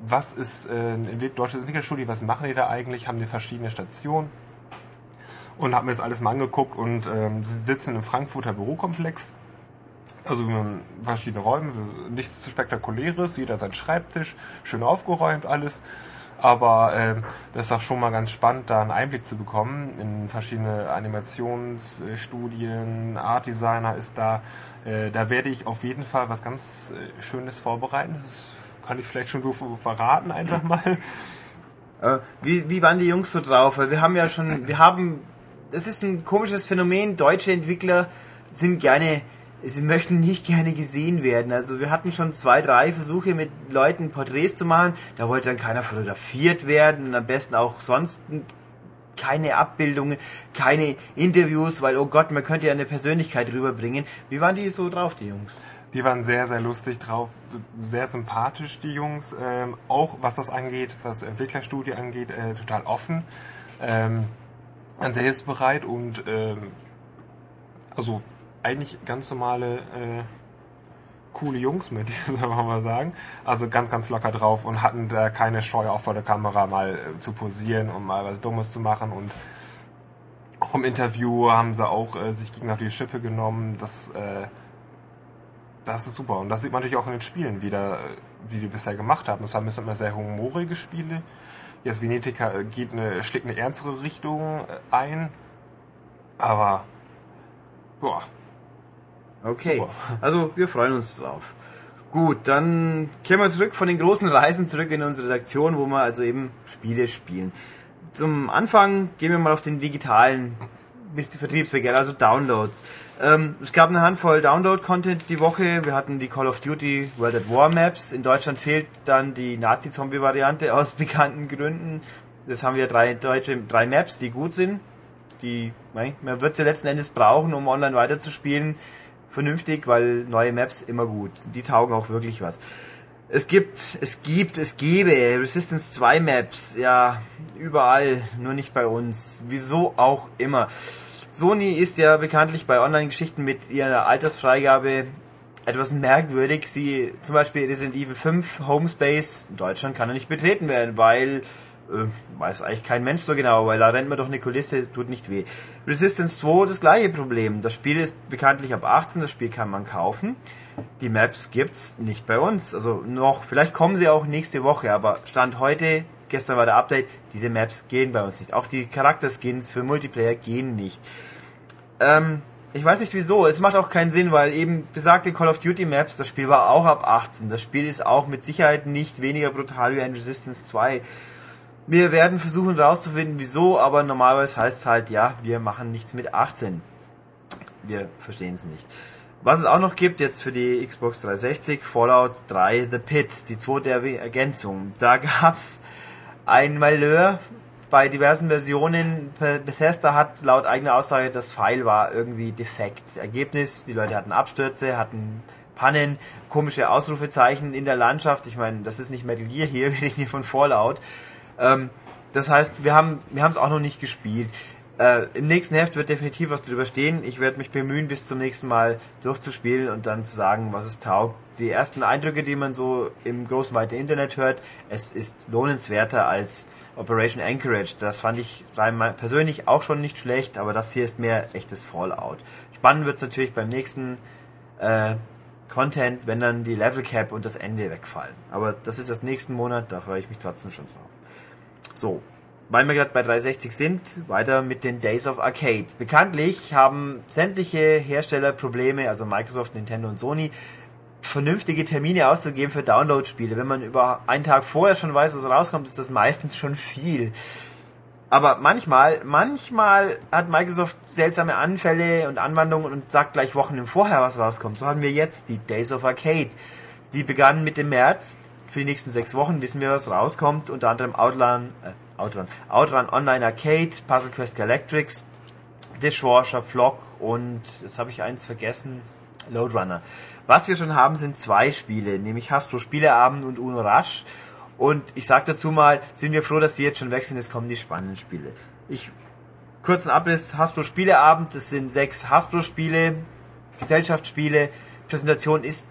was ist äh, ein deutsches Entwicklerstudio, was machen die da eigentlich, haben die verschiedene Stationen. Und habe mir das alles mal angeguckt und ähm, sie sitzen im Frankfurter Bürokomplex. Also verschiedene Räume, nichts zu spektakuläres, jeder seinen Schreibtisch, schön aufgeräumt alles. Aber ähm, das ist auch schon mal ganz spannend, da einen Einblick zu bekommen in verschiedene Animationsstudien, Art Designer ist da. Äh, da werde ich auf jeden Fall was ganz äh, Schönes vorbereiten. Das kann ich vielleicht schon so verraten einfach mal. Äh, wie, wie waren die Jungs so drauf? Wir haben ja schon, wir haben, das ist ein komisches Phänomen, deutsche Entwickler sind gerne, sie möchten nicht gerne gesehen werden. Also wir hatten schon zwei, drei Versuche mit Leuten Porträts zu machen, da wollte dann keiner fotografiert werden am besten auch sonst keine Abbildungen, keine Interviews, weil oh Gott, man könnte ja eine Persönlichkeit rüberbringen. Wie waren die so drauf, die Jungs? Die waren sehr, sehr lustig drauf, sehr sympathisch, die Jungs. Ähm, auch was das angeht, was Entwicklerstudie angeht, äh, total offen. Ähm, sehr hilfsbereit und ähm, also eigentlich ganz normale, äh, coole Jungs mit, soll man mal sagen. Also ganz, ganz locker drauf und hatten da keine Scheu, auch vor der Kamera mal äh, zu posieren und mal was Dummes zu machen. Und auch im Interview haben sie auch äh, sich gegen die Schippe genommen. Das, äh, das ist super. Und das sieht man natürlich auch in den Spielen wieder, äh, wie die bisher gemacht haben. Das haben bisher immer sehr humorige Spiele. Jetzt Venetica äh, geht eine, schlägt eine ernstere Richtung äh, ein. Aber, boah, Okay, Super. also wir freuen uns drauf. Gut, dann kehren wir zurück von den großen Reisen zurück in unsere Redaktion, wo wir also eben Spiele spielen. Zum Anfang gehen wir mal auf den digitalen Vertriebsweg, also Downloads. Ähm, es gab eine Handvoll Download-Content die Woche. Wir hatten die Call of Duty World at War Maps. In Deutschland fehlt dann die Nazi-Zombie-Variante aus bekannten Gründen. Das haben wir drei deutsche, drei Maps, die gut sind. Die, man wird sie letzten Endes brauchen, um online weiterzuspielen vernünftig, weil neue Maps immer gut. Die taugen auch wirklich was. Es gibt, es gibt, es gäbe Resistance 2 Maps, ja, überall, nur nicht bei uns. Wieso auch immer. Sony ist ja bekanntlich bei Online-Geschichten mit ihrer Altersfreigabe etwas merkwürdig. Sie, zum Beispiel Resident Evil 5 Homespace in Deutschland kann er nicht betreten werden, weil äh, weiß eigentlich kein Mensch so genau, weil da rennt man doch eine Kulisse, tut nicht weh. Resistance 2, das gleiche Problem. Das Spiel ist bekanntlich ab 18, das Spiel kann man kaufen. Die Maps gibt's nicht bei uns. Also noch, vielleicht kommen sie auch nächste Woche, aber Stand heute, gestern war der Update, diese Maps gehen bei uns nicht. Auch die Charakterskins für Multiplayer gehen nicht. Ähm, ich weiß nicht wieso, es macht auch keinen Sinn, weil eben besagte Call of Duty Maps, das Spiel war auch ab 18. Das Spiel ist auch mit Sicherheit nicht weniger brutal wie ein Resistance 2. Wir werden versuchen herauszufinden, wieso, aber normalerweise heißt es halt, ja, wir machen nichts mit 18. Wir verstehen es nicht. Was es auch noch gibt, jetzt für die Xbox 360, Fallout 3 The Pit, die zweite Ergänzung. Da gab's ein Malheur bei diversen Versionen. Bethesda hat laut eigener Aussage, das File war irgendwie defekt. Ergebnis, die Leute hatten Abstürze, hatten Pannen, komische Ausrufezeichen in der Landschaft. Ich meine, das ist nicht Metal Gear hier, wir reden hier von Fallout. Ähm, das heißt, wir haben wir es auch noch nicht gespielt. Äh, Im nächsten Heft wird definitiv was drüber stehen. Ich werde mich bemühen, bis zum nächsten Mal durchzuspielen und dann zu sagen, was es taugt. Die ersten Eindrücke, die man so im großen weiten Internet hört, es ist lohnenswerter als Operation Anchorage. Das fand ich persönlich auch schon nicht schlecht, aber das hier ist mehr echtes Fallout. Spannend wird es natürlich beim nächsten äh, Content, wenn dann die Level Cap und das Ende wegfallen. Aber das ist erst nächsten Monat, da freue ich mich trotzdem schon drauf. So, weil wir gerade bei 360 sind, weiter mit den Days of Arcade. Bekanntlich haben sämtliche Hersteller Probleme, also Microsoft, Nintendo und Sony, vernünftige Termine auszugeben für Download-Spiele. Wenn man über einen Tag vorher schon weiß, was rauskommt, ist das meistens schon viel. Aber manchmal, manchmal hat Microsoft seltsame Anfälle und Anwandlungen und sagt gleich Wochen im Vorher, was rauskommt. So haben wir jetzt die Days of Arcade. Die begannen Mitte März. Für die nächsten sechs Wochen wissen wir, was rauskommt. Unter anderem Outland, äh, Outrun. Outrun Online Arcade, Puzzle Quest Galactrix, Dishwasher, Flock und jetzt habe ich eins vergessen, Loadrunner. Was wir schon haben, sind zwei Spiele, nämlich Hasbro Spieleabend und Uno Rush. Und ich sage dazu mal, sind wir froh, dass die jetzt schon weg sind, es kommen die spannenden Spiele. Ich kurzen Abriss, Hasbro Spieleabend, das sind sechs Hasbro Spiele, Gesellschaftsspiele, Präsentation ist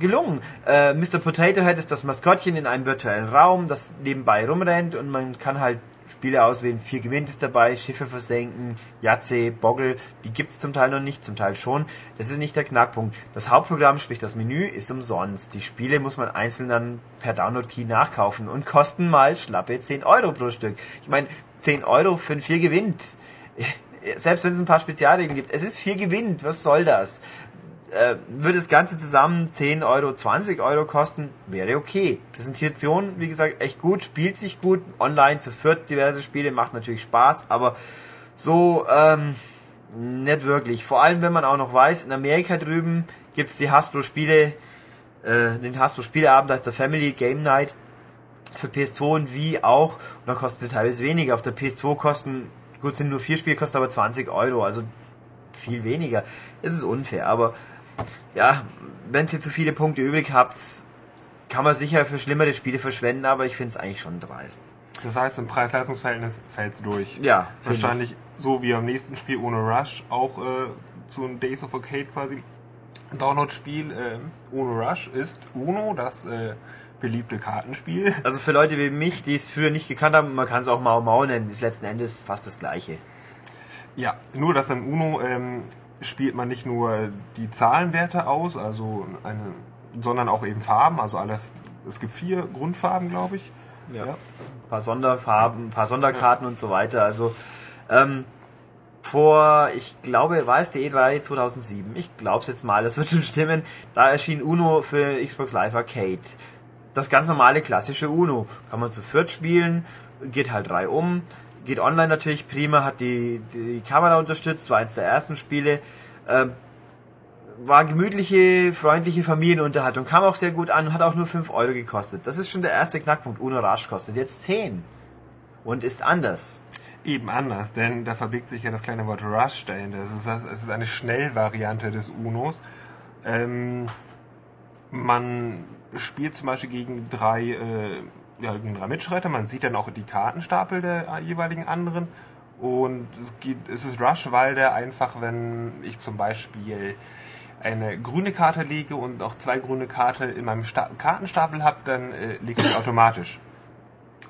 gelungen. Äh, Mr. Potato Head ist das Maskottchen in einem virtuellen Raum, das nebenbei rumrennt und man kann halt Spiele auswählen. Vier gewinnt ist dabei, Schiffe versenken, Yahtzee, Boggle, die gibt es zum Teil noch nicht, zum Teil schon. Das ist nicht der Knackpunkt. Das Hauptprogramm, sprich das Menü, ist umsonst. Die Spiele muss man einzeln dann per Download-Key nachkaufen und kosten mal schlappe 10 Euro pro Stück. Ich meine, 10 Euro für ein Vier gewinnt. Selbst wenn es ein paar Spezialregeln gibt. Es ist vier gewinnt, was soll das? Äh, würde das Ganze zusammen 10 Euro, 20 Euro kosten, wäre okay. Präsentation, wie gesagt, echt gut, spielt sich gut, online zu viert diverse Spiele, macht natürlich Spaß, aber so ähm, nicht wirklich. Vor allem, wenn man auch noch weiß, in Amerika drüben gibt's die Hasbro-Spiele, äh, den Hasbro-Spieleabend, ist der Family Game Night für PS2 und Wii auch, und da kosten sie teilweise weniger. Auf der PS2 kosten, gut, sind nur vier Spiele, kosten aber 20 Euro, also viel weniger. Es ist unfair, aber ja, wenn ihr zu viele Punkte übrig habt, kann man sicher für schlimmere Spiele verschwenden, aber ich finde es eigentlich schon dreist. Das heißt, im Preis-Leistungs-Verhältnis fällt es durch. Ja. Wahrscheinlich so wie am nächsten Spiel ohne Rush auch äh, zu einem Days of Arcade quasi Download-Spiel äh, ohne Rush ist Uno, das äh, beliebte Kartenspiel. Also für Leute wie mich, die es früher nicht gekannt haben, man kann es auch Mau Mau nennen, ist letzten Endes fast das gleiche. Ja, nur dass im Uno ähm, spielt man nicht nur die Zahlenwerte aus, also eine, sondern auch eben Farben. Also alle, es gibt vier Grundfarben, glaube ich. Ja. ja. Ein paar Sonderfarben, ein paar Sonderkarten ja. und so weiter. Also ähm, vor, ich glaube, war es der E3 2007. Ich glaube es jetzt mal, das wird schon stimmen. Da erschien Uno für Xbox Live Arcade. Das ganz normale klassische Uno. Kann man zu viert spielen, geht halt drei um geht online natürlich prima, hat die, die Kamera unterstützt, war eins der ersten Spiele. Äh, war gemütliche, freundliche Familienunterhaltung, kam auch sehr gut an, hat auch nur 5 Euro gekostet. Das ist schon der erste Knackpunkt. Uno Rush kostet jetzt 10 und ist anders. Eben anders, denn da verbirgt sich ja das kleine Wort Rush dahinter. Es ist, es ist eine Schnellvariante des Unos. Ähm, man spielt zum Beispiel gegen drei äh, ja, drei Mitschreiter. Man sieht dann auch die Kartenstapel der jeweiligen anderen. Und es, geht, es ist Rush, weil der einfach, wenn ich zum Beispiel eine grüne Karte lege und auch zwei grüne Karte in meinem Sta Kartenstapel habe, dann äh, lege ich automatisch.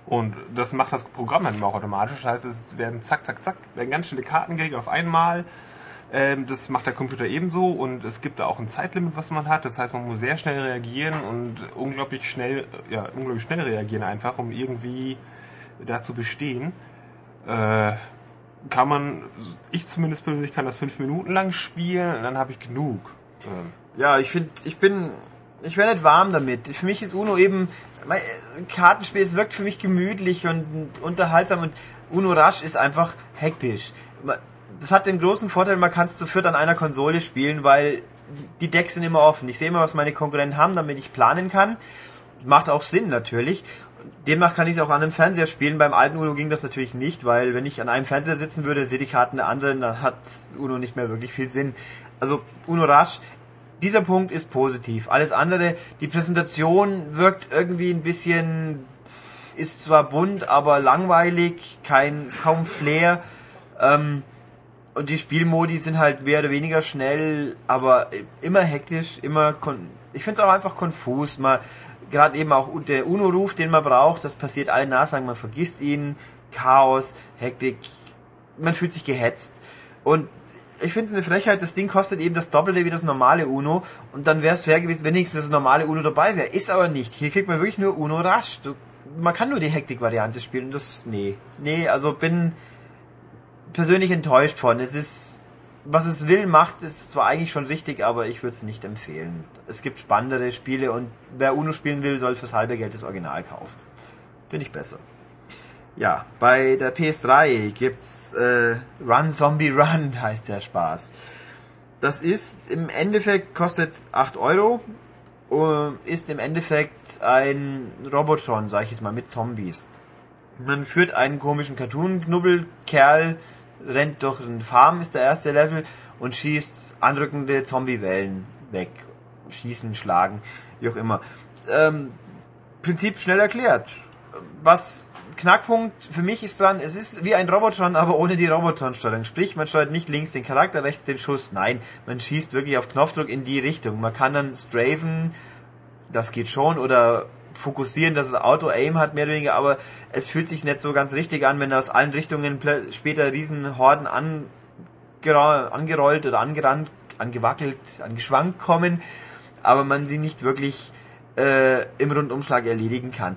Und das macht das Programm dann auch automatisch. Das heißt, es werden zack, zack, zack, werden ganz schnelle Karten gelegt auf einmal. Ähm, das macht der Computer ebenso und es gibt da auch ein Zeitlimit, was man hat. Das heißt, man muss sehr schnell reagieren und unglaublich schnell, ja, unglaublich schnell reagieren einfach, um irgendwie da zu bestehen. Äh, kann man, ich zumindest persönlich kann das fünf Minuten lang spielen und dann habe ich genug. Ähm. Ja, ich finde, ich bin, ich werde nicht warm damit. Für mich ist Uno eben, mein äh, Kartenspiel, es wirkt für mich gemütlich und unterhaltsam und Uno Rush ist einfach hektisch das hat den großen Vorteil, man kann es zu viert an einer Konsole spielen, weil die Decks sind immer offen. Ich sehe immer, was meine Konkurrenten haben, damit ich planen kann. Macht auch Sinn natürlich. Demnach kann ich es auch an einem Fernseher spielen. Beim alten Uno ging das natürlich nicht, weil wenn ich an einem Fernseher sitzen würde, sehe die Karten der anderen, dann hat Uno nicht mehr wirklich viel Sinn. Also Uno Rush, dieser Punkt ist positiv. Alles andere, die Präsentation wirkt irgendwie ein bisschen ist zwar bunt, aber langweilig, kein kaum Flair. Ähm, und die Spielmodi sind halt mehr oder weniger schnell, aber immer hektisch, immer kon ich finde es auch einfach konfus. Man gerade eben auch der UNO-Ruf, den man braucht, das passiert allen Nachsagen, man vergisst ihn, Chaos, Hektik, man fühlt sich gehetzt. Und ich finde es eine Frechheit, das Ding kostet eben das Doppelte wie das normale Uno und dann wäre es fair gewesen, wenn wenigstens das normale Uno dabei wäre. Ist aber nicht. Hier kriegt man wirklich nur Uno rasch. Du, man kann nur die Hektik-Variante spielen. Das, nee. Nee, also bin persönlich enttäuscht von. Es ist, was es will, macht, ist zwar eigentlich schon richtig, aber ich würde es nicht empfehlen. Es gibt spannendere Spiele und wer Uno spielen will, soll fürs halbe Geld das Original kaufen. Finde ich besser. Ja, bei der PS3 gibt's äh, Run Zombie Run, heißt der Spaß. Das ist im Endeffekt, kostet 8 Euro, ist im Endeffekt ein Robotron, sag ich jetzt mal, mit Zombies. Man führt einen komischen Cartoon-Knubbelkerl, rennt durch eine Farm, ist der erste Level, und schießt anrückende Zombie-Wellen weg. Schießen, schlagen, wie auch immer. Ähm, Prinzip schnell erklärt. Was Knackpunkt für mich ist dran, es ist wie ein Robotron, aber ohne die Robotron-Steuerung. Sprich, man steuert nicht links den Charakter, rechts den Schuss. Nein, man schießt wirklich auf Knopfdruck in die Richtung. Man kann dann strafen, das geht schon, oder fokussieren, dass es Auto-Aim hat, mehr oder weniger, aber es fühlt sich nicht so ganz richtig an, wenn aus allen Richtungen später riesen Horden angerollt oder angerannt, angewackelt, angeschwankt kommen, aber man sie nicht wirklich äh, im Rundumschlag erledigen kann.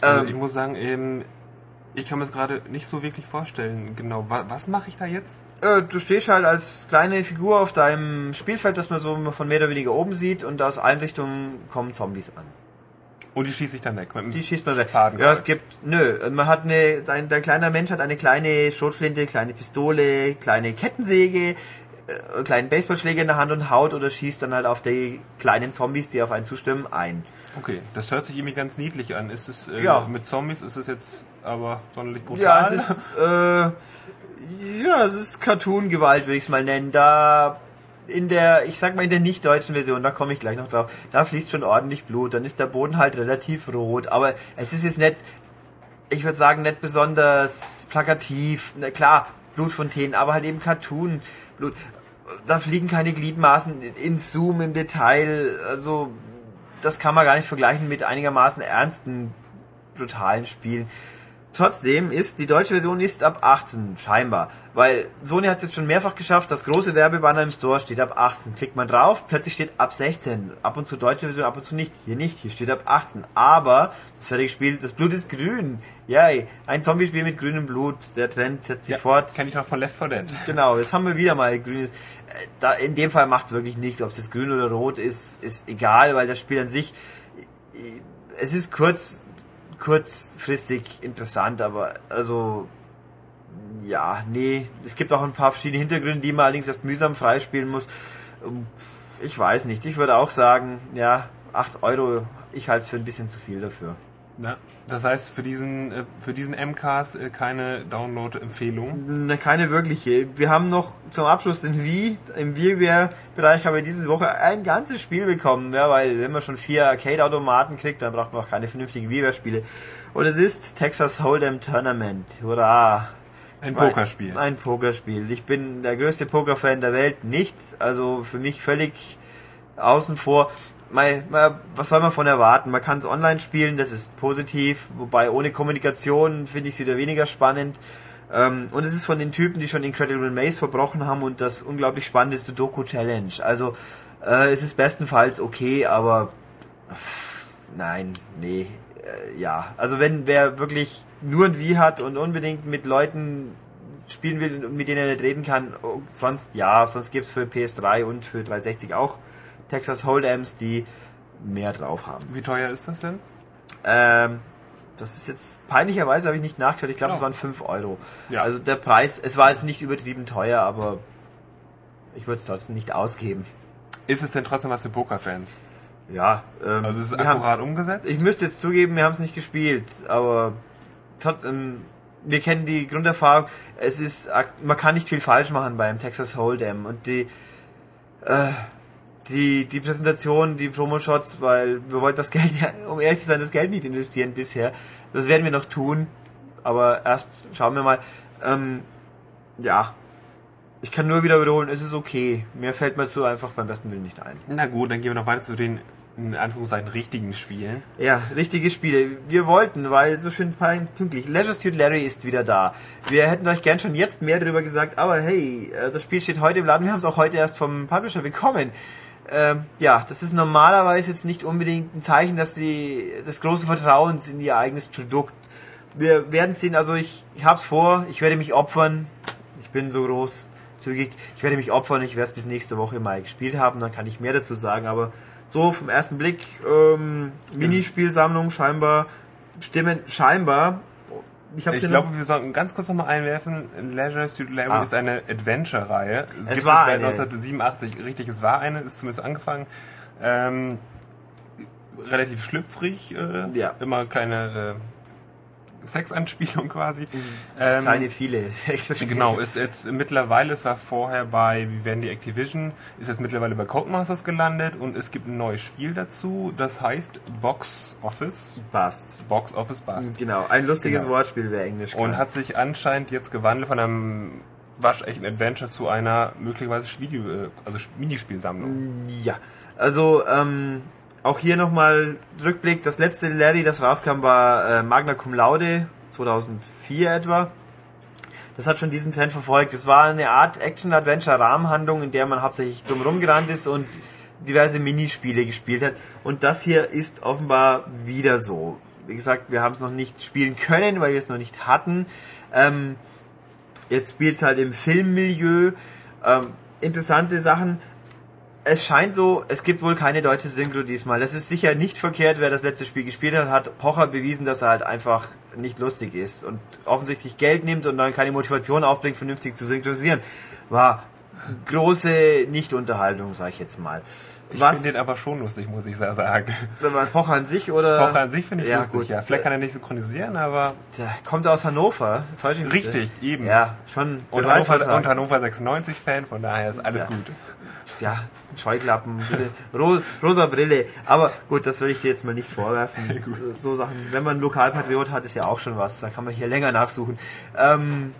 Also ähm, ich muss sagen, ähm, ich kann mir das gerade nicht so wirklich vorstellen. Genau, was, was mache ich da jetzt? Äh, du stehst halt als kleine Figur auf deinem Spielfeld, das man so von mehr oder weniger oben sieht und aus allen Richtungen kommen Zombies an. Und die schießt sich dann weg. die schießt man weg. Faden ja, es gibt, nö, man hat eine, sein, der kleine Mensch hat eine kleine Schrotflinte, kleine Pistole, kleine Kettensäge, äh, kleinen Baseballschläger in der Hand und haut oder schießt dann halt auf die kleinen Zombies, die auf einen zustimmen, ein. Okay, das hört sich irgendwie ganz niedlich an. Ist es äh, ja. mit Zombies ist es jetzt aber sonderlich brutal? Ja, es ist äh, ja, es ist Cartoon-Gewalt, würde ich es mal nennen. Da in der, ich sag mal in der nicht deutschen Version, da komme ich gleich noch drauf, da fließt schon ordentlich Blut, dann ist der Boden halt relativ rot, aber es ist jetzt nicht, ich würde sagen, nicht besonders plakativ, Na, klar, Blutfontänen, aber halt eben Cartoon, Blut, da fliegen keine Gliedmaßen in Zoom im Detail, also das kann man gar nicht vergleichen mit einigermaßen ernsten, brutalen Spielen. Trotzdem ist, die deutsche Version ist ab 18, scheinbar. Weil Sony hat es schon mehrfach geschafft, das große Werbebanner im Store steht ab 18. Klickt man drauf, plötzlich steht ab 16. Ab und zu deutsche Version, ab und zu nicht. Hier nicht, hier steht ab 18. Aber das fertige Spiel, das Blut ist grün. Yay, ein Zombie-Spiel mit grünem Blut. Der Trend setzt sich ja, fort. Kenn ich auch von Left 4 Dead. Genau, jetzt haben wir wieder mal grünes. Da, in dem Fall macht es wirklich nichts. Ob es grün oder rot ist, ist egal, weil das Spiel an sich, es ist kurz kurzfristig interessant, aber also ja, nee, es gibt auch ein paar verschiedene Hintergründe, die man allerdings erst mühsam freispielen muss. Ähm, ich weiß nicht, ich würde auch sagen, ja, 8 Euro, ich halte es für ein bisschen zu viel dafür. Ja, das heißt für diesen äh, für diesen MCAS äh, keine Download-Empfehlung? Ne, keine wirkliche. Wir haben noch zum Abschluss den Wii. Im WiiWare-Bereich haben wir diese Woche ein ganzes Spiel bekommen, ja, weil wenn man schon vier Arcade-Automaten kriegt, dann braucht man auch keine vernünftigen WiiWare-Spiele. Und es ist Texas Hold'em Tournament. Hurra! Ein Pokerspiel. Ein Pokerspiel. Ich bin der größte Pokerfan der Welt nicht, also für mich völlig außen vor mal, mal, was soll man von erwarten? Man kann es online spielen, das ist positiv, wobei ohne Kommunikation finde ich es wieder weniger spannend. Ähm, und es ist von den Typen, die schon Incredible Maze verbrochen haben und das unglaublich spannende Sudoku Challenge. Also äh, es ist bestenfalls okay, aber nein, nee, äh, ja. Also wenn wer wirklich nur ein Wie hat und unbedingt mit Leuten spielen will, mit denen er nicht reden kann, oh, sonst ja, sonst gibt's für PS3 und für 360 auch Texas Hold'ems, die mehr drauf haben. Wie teuer ist das denn? Ähm, das ist jetzt peinlicherweise habe ich nicht nachgeschaut. Ich glaube, oh. es waren 5 Euro. Ja. Also der Preis, es war jetzt nicht übertrieben teuer, aber ich würde es trotzdem nicht ausgeben. Ist es denn trotzdem was für Pokerfans? Ja. Ähm, also ist es akkurat umgesetzt? Ich müsste jetzt zugeben, wir haben es nicht gespielt, aber trotzdem, wir kennen die Grunderfahrung. Es ist, man kann nicht viel falsch machen beim Texas Hold'em und die, äh, die, die Präsentation, die Promo-Shots, weil wir wollten das Geld, ja, um ehrlich zu sein, das Geld nicht investieren bisher. Das werden wir noch tun, aber erst schauen wir mal. Ähm, ja, ich kann nur wieder wiederholen, es ist okay. Mir fällt mal so einfach beim besten Willen nicht ein. Na gut, dann gehen wir noch weiter zu den in Anführungszeichen richtigen Spielen. Ja, richtige Spiele. Wir wollten, weil so schön pünktlich. Leisure Suit Larry ist wieder da. Wir hätten euch gern schon jetzt mehr darüber gesagt, aber hey, äh, das Spiel steht heute im Laden. Wir haben es auch heute erst vom Publisher bekommen. Ähm, ja, das ist normalerweise jetzt nicht unbedingt ein Zeichen, dass sie das große Vertrauens in ihr eigenes Produkt. Wir werden sehen, also ich, ich hab's vor, ich werde mich opfern. Ich bin so großzügig. Ich werde mich opfern, ich werde es bis nächste Woche mal gespielt haben, dann kann ich mehr dazu sagen, aber so vom ersten Blick, ähm, Minispielsammlung scheinbar, stimmen scheinbar. Ich, ich glaube, wir sollten ganz kurz nochmal einwerfen, Leisure Suit Larry ah. ist eine Adventure-Reihe. Es, es gibt war es seit 1987, richtig, es war eine, ist zumindest angefangen. Ähm, relativ schlüpfrig, äh, ja. immer kleine äh, Sexanspielung quasi. Mhm. Ähm, Kleine viele Sexanspielungen. Genau, ist jetzt mittlerweile, es war vorher bei Vivendi Activision, ist jetzt mittlerweile bei Codemasters gelandet und es gibt ein neues Spiel dazu, das heißt Box Office. Bust. Box Office Bust. Genau, ein lustiges genau. Wortspiel, wer Englisch kann. Und hat sich anscheinend jetzt gewandelt von einem waschechten Adventure zu einer möglicherweise Video, äh, also Minispielsammlung. Ja, also ähm, auch hier nochmal Rückblick. Das letzte Larry, das rauskam, war äh, Magna Cum Laude 2004 etwa. Das hat schon diesen Trend verfolgt. Es war eine Art Action-Adventure-Rahmenhandlung, in der man hauptsächlich dumm rumgerannt ist und diverse Minispiele gespielt hat. Und das hier ist offenbar wieder so. Wie gesagt, wir haben es noch nicht spielen können, weil wir es noch nicht hatten. Ähm, jetzt spielt es halt im Filmmilieu. Ähm, interessante Sachen es scheint so, es gibt wohl keine deutsche Synchro diesmal. Das ist sicher nicht verkehrt, wer das letzte Spiel gespielt hat, hat Pocher bewiesen, dass er halt einfach nicht lustig ist und offensichtlich Geld nimmt und dann keine Motivation aufbringt, vernünftig zu synchronisieren. War große Nicht-Unterhaltung, sag ich jetzt mal. Ich finde den aber schon lustig, muss ich sagen. Pocher an sich oder? Pocher an sich finde ich ja, lustig, gut. ja. Vielleicht kann er nicht synchronisieren, aber. Der kommt aus Hannover. Richtig, eben. Ja, schon. Und Hannover, und Hannover 96 Fan, von daher ist alles ja. gut ja, Scheuklappen, Brille, rosa Brille. Aber gut, das will ich dir jetzt mal nicht vorwerfen. so Sachen, wenn man einen Lokalpatriot hat, ist ja auch schon was. Da kann man hier länger nachsuchen. Ähm,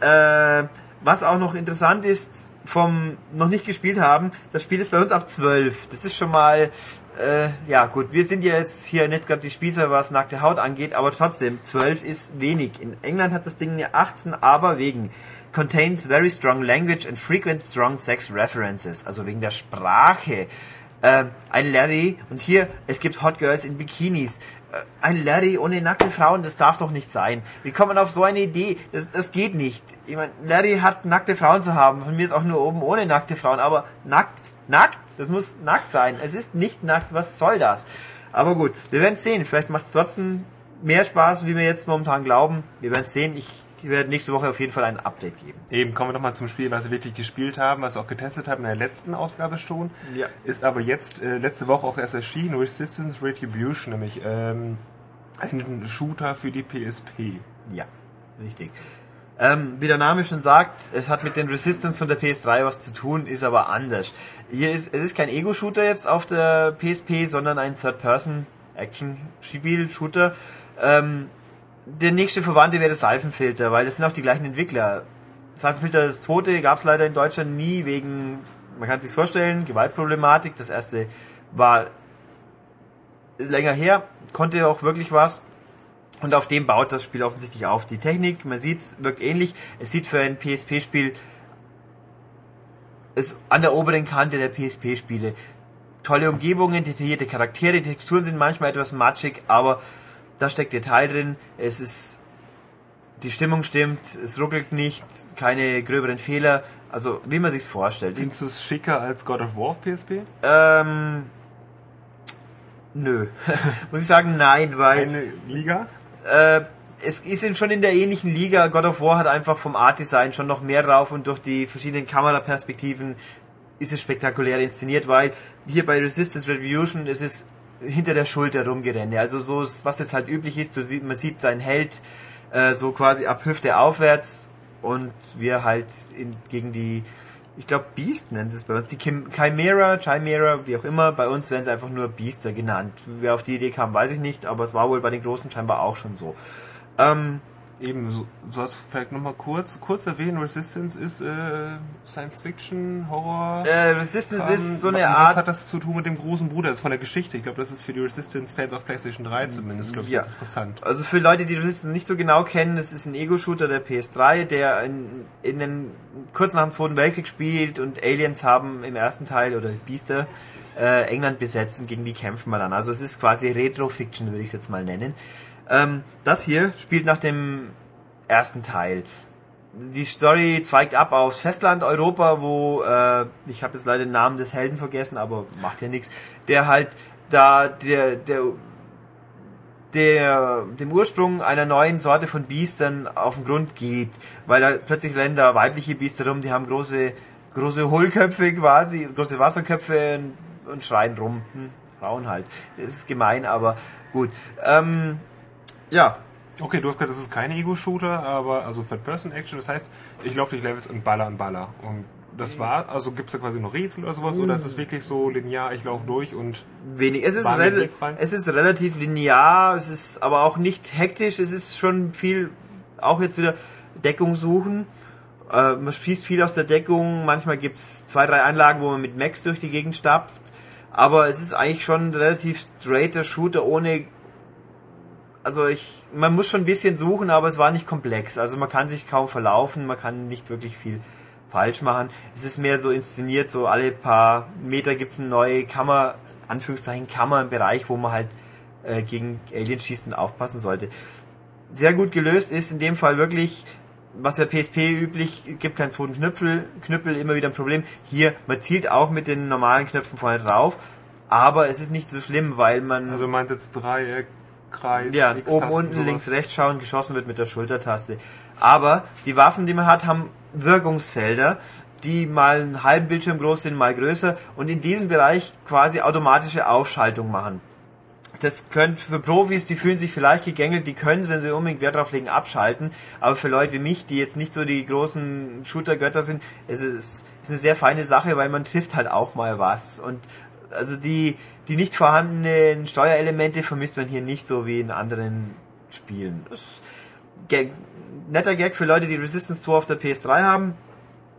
äh, was auch noch interessant ist, vom noch nicht gespielt haben, das Spiel ist bei uns ab 12. Das ist schon mal, äh, ja gut, wir sind ja jetzt hier nicht gerade die Spießer, was nackte Haut angeht, aber trotzdem, 12 ist wenig. In England hat das Ding eine 18, aber wegen contains very strong language and frequent strong sex references. Also wegen der Sprache. Äh, ein Larry, und hier, es gibt Hot Girls in Bikinis. Äh, ein Larry ohne nackte Frauen, das darf doch nicht sein. Wie kommt man auf so eine Idee? Das, das geht nicht. Ich meine, Larry hat nackte Frauen zu haben. Von mir ist auch nur oben ohne nackte Frauen. Aber nackt, nackt, das muss nackt sein. Es ist nicht nackt, was soll das? Aber gut, wir werden sehen. Vielleicht macht es trotzdem mehr Spaß, wie wir jetzt momentan glauben. Wir werden sehen. Ich ich werde nächste Woche auf jeden Fall ein Update geben. Eben, kommen wir nochmal zum Spiel, was wir wirklich gespielt haben, was wir auch getestet haben in der letzten Ausgabe schon. Ja. Ist aber jetzt äh, letzte Woche auch erst erschienen, Resistance Retribution, nämlich ähm, ein Shooter für die PSP. Ja, richtig. Ähm, wie der Name schon sagt, es hat mit den Resistance von der PS3 was zu tun, ist aber anders. Hier ist, es ist kein Ego-Shooter jetzt auf der PSP, sondern ein Third-Person-Action-Spiel-Shooter. Ähm, der nächste Verwandte wäre Seifenfilter, weil das sind auch die gleichen Entwickler. Seifenfilter, das zweite, gab es leider in Deutschland nie wegen, man kann sich vorstellen, Gewaltproblematik. Das erste war länger her, konnte auch wirklich was. Und auf dem baut das Spiel offensichtlich auf. Die Technik, man sieht es, wirkt ähnlich. Es sieht für ein PSP-Spiel ist an der oberen Kante der PSP-Spiele. Tolle Umgebungen, detaillierte Charaktere, die Texturen sind manchmal etwas matschig, aber da steckt Detail drin, es ist, die Stimmung stimmt, es ruckelt nicht, keine gröberen Fehler, also wie man sich's vorstellt. Findest du es schicker als God of War auf PSP? Ähm, nö. Muss ich sagen, nein, weil... Eine Liga? Äh, es ist schon in der ähnlichen Liga. God of War hat einfach vom Art Design schon noch mehr drauf und durch die verschiedenen Kameraperspektiven ist es spektakulär inszeniert, weil hier bei Resistance Revolution ist es hinter der Schulter rumgerenne. Also so, was jetzt halt üblich ist, sieht, man sieht seinen Held äh, so quasi ab Hüfte aufwärts und wir halt in, gegen die ich glaube Beast nennt es bei uns. Die Chim Chimera, Chimera, wie auch immer, bei uns werden sie einfach nur Beaster genannt. Wer auf die Idee kam, weiß ich nicht, aber es war wohl bei den Großen scheinbar auch schon so. Ähm, Eben, so, sollst du vielleicht nochmal kurz, kurz erwähnen, Resistance ist äh, Science Fiction, Horror. äh, Resistance ist so eine Was Art hat das zu tun mit dem großen Bruder? Das ist von der Geschichte. Ich glaube, das ist für die Resistance-Fans auf PlayStation 3 zumindest, glaube ich, Ja. interessant. Also für Leute, die Resistance nicht so genau kennen, es ist ein Ego-Shooter der PS3, der in, in den, kurz nach dem Zweiten Weltkrieg spielt und Aliens haben im ersten Teil oder Biester äh, England besetzt und gegen die kämpfen wir dann. Also es ist quasi Retro-Fiction, würde ich es jetzt mal nennen. Ähm, das hier spielt nach dem ersten Teil. Die Story zweigt ab aufs Festland Europa, wo äh, ich habe jetzt leider den Namen des Helden vergessen, aber macht ja nichts. Der halt da der der der dem Ursprung einer neuen Sorte von Biestern auf den Grund geht, weil da plötzlich rennen da weibliche Biester rum, die haben große große Hohlköpfe quasi, große Wasserköpfe und, und schreien rum. Hm, Frauen halt. Das ist gemein, aber gut. Ähm, ja, Okay, du hast gesagt, das ist kein Ego-Shooter, aber also Third-Person-Action, das heißt, ich laufe durch Levels und baller und baller. Und das war, also gibt's da quasi noch Rätsel oder sowas, oder ist es wirklich so linear, ich laufe durch und wenig. Es ist, rel es ist relativ linear, es ist aber auch nicht hektisch, es ist schon viel, auch jetzt wieder Deckung suchen. Äh, man schießt viel aus der Deckung, manchmal gibt's zwei, drei Anlagen, wo man mit Max durch die Gegend stapft, aber es ist eigentlich schon ein relativ straighter Shooter ohne also ich, man muss schon ein bisschen suchen, aber es war nicht komplex. Also man kann sich kaum verlaufen, man kann nicht wirklich viel falsch machen. Es ist mehr so inszeniert, so alle paar Meter gibt's eine neue Kammer, Anführungszeichen Kammer im Bereich, wo man halt äh, gegen Aliens schießt und aufpassen sollte. Sehr gut gelöst ist in dem Fall wirklich, was ja PSP üblich, gibt keinen zweiten Knüppel, Knüppel immer wieder ein Problem. Hier, man zielt auch mit den normalen Knöpfen vorne drauf, aber es ist nicht so schlimm, weil man also meint jetzt Dreieck, Kreis, ja, oben, unten, sowas. links, rechts schauen, geschossen wird mit der Schultertaste. Aber die Waffen, die man hat, haben Wirkungsfelder, die mal einen halben Bildschirm groß sind, mal größer und in diesem Bereich quasi automatische Aufschaltung machen. Das könnte für Profis, die fühlen sich vielleicht gegängelt, die können, wenn sie unbedingt Wert drauf legen, abschalten. Aber für Leute wie mich, die jetzt nicht so die großen Shooter-Götter sind, es ist, ist eine sehr feine Sache, weil man trifft halt auch mal was. Und also die, die nicht vorhandenen Steuerelemente vermisst man hier nicht so wie in anderen Spielen. Das ist Gag, netter Gag für Leute, die Resistance 2 auf der PS3 haben.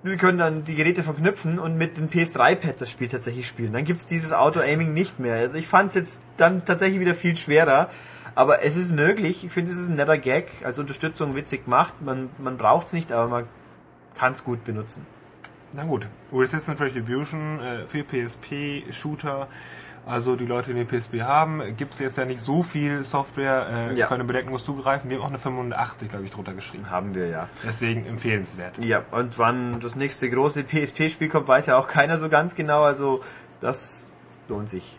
Sie können dann die Geräte verknüpfen und mit dem PS3-Pad das Spiel tatsächlich spielen. Dann gibt's dieses Auto-Aiming nicht mehr. Also ich fand es jetzt dann tatsächlich wieder viel schwerer. Aber es ist möglich. Ich finde, es ist ein netter Gag. Als Unterstützung witzig gemacht. Man, man braucht's nicht, aber man kann es gut benutzen. Na gut, Resistance Retribution äh, für PSP, Shooter, also die Leute, die eine PSP haben, gibt es jetzt ja nicht so viel Software, äh, Ja. können bedenkenlos zugreifen. Wir haben auch eine 85, glaube ich, drunter geschrieben. Haben wir ja. Deswegen empfehlenswert. Ja, und wann das nächste große PSP-Spiel kommt, weiß ja auch keiner so ganz genau. Also das lohnt sich.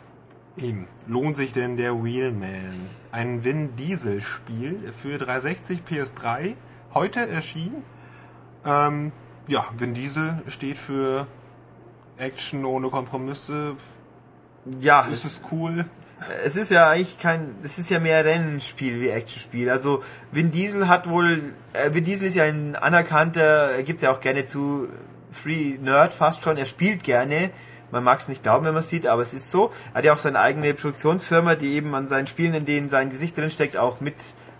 Eben. Lohnt sich denn der Wheelman? Ein Vin Diesel Spiel für 360 PS3, heute erschienen. Ähm, ja, Vin Diesel steht für Action ohne Kompromisse. Ja, Ist es cool? es ist ja eigentlich kein, es ist ja mehr Rennspiel wie Actionspiel. Also Vin Diesel hat wohl, äh, Vin Diesel ist ja ein anerkannter, er gibt ja auch gerne zu Free Nerd fast schon. Er spielt gerne. Man mag es nicht glauben, wenn man es sieht, aber es ist so. Er hat ja auch seine eigene Produktionsfirma, die eben an seinen Spielen, in denen sein Gesicht drinsteckt, auch mit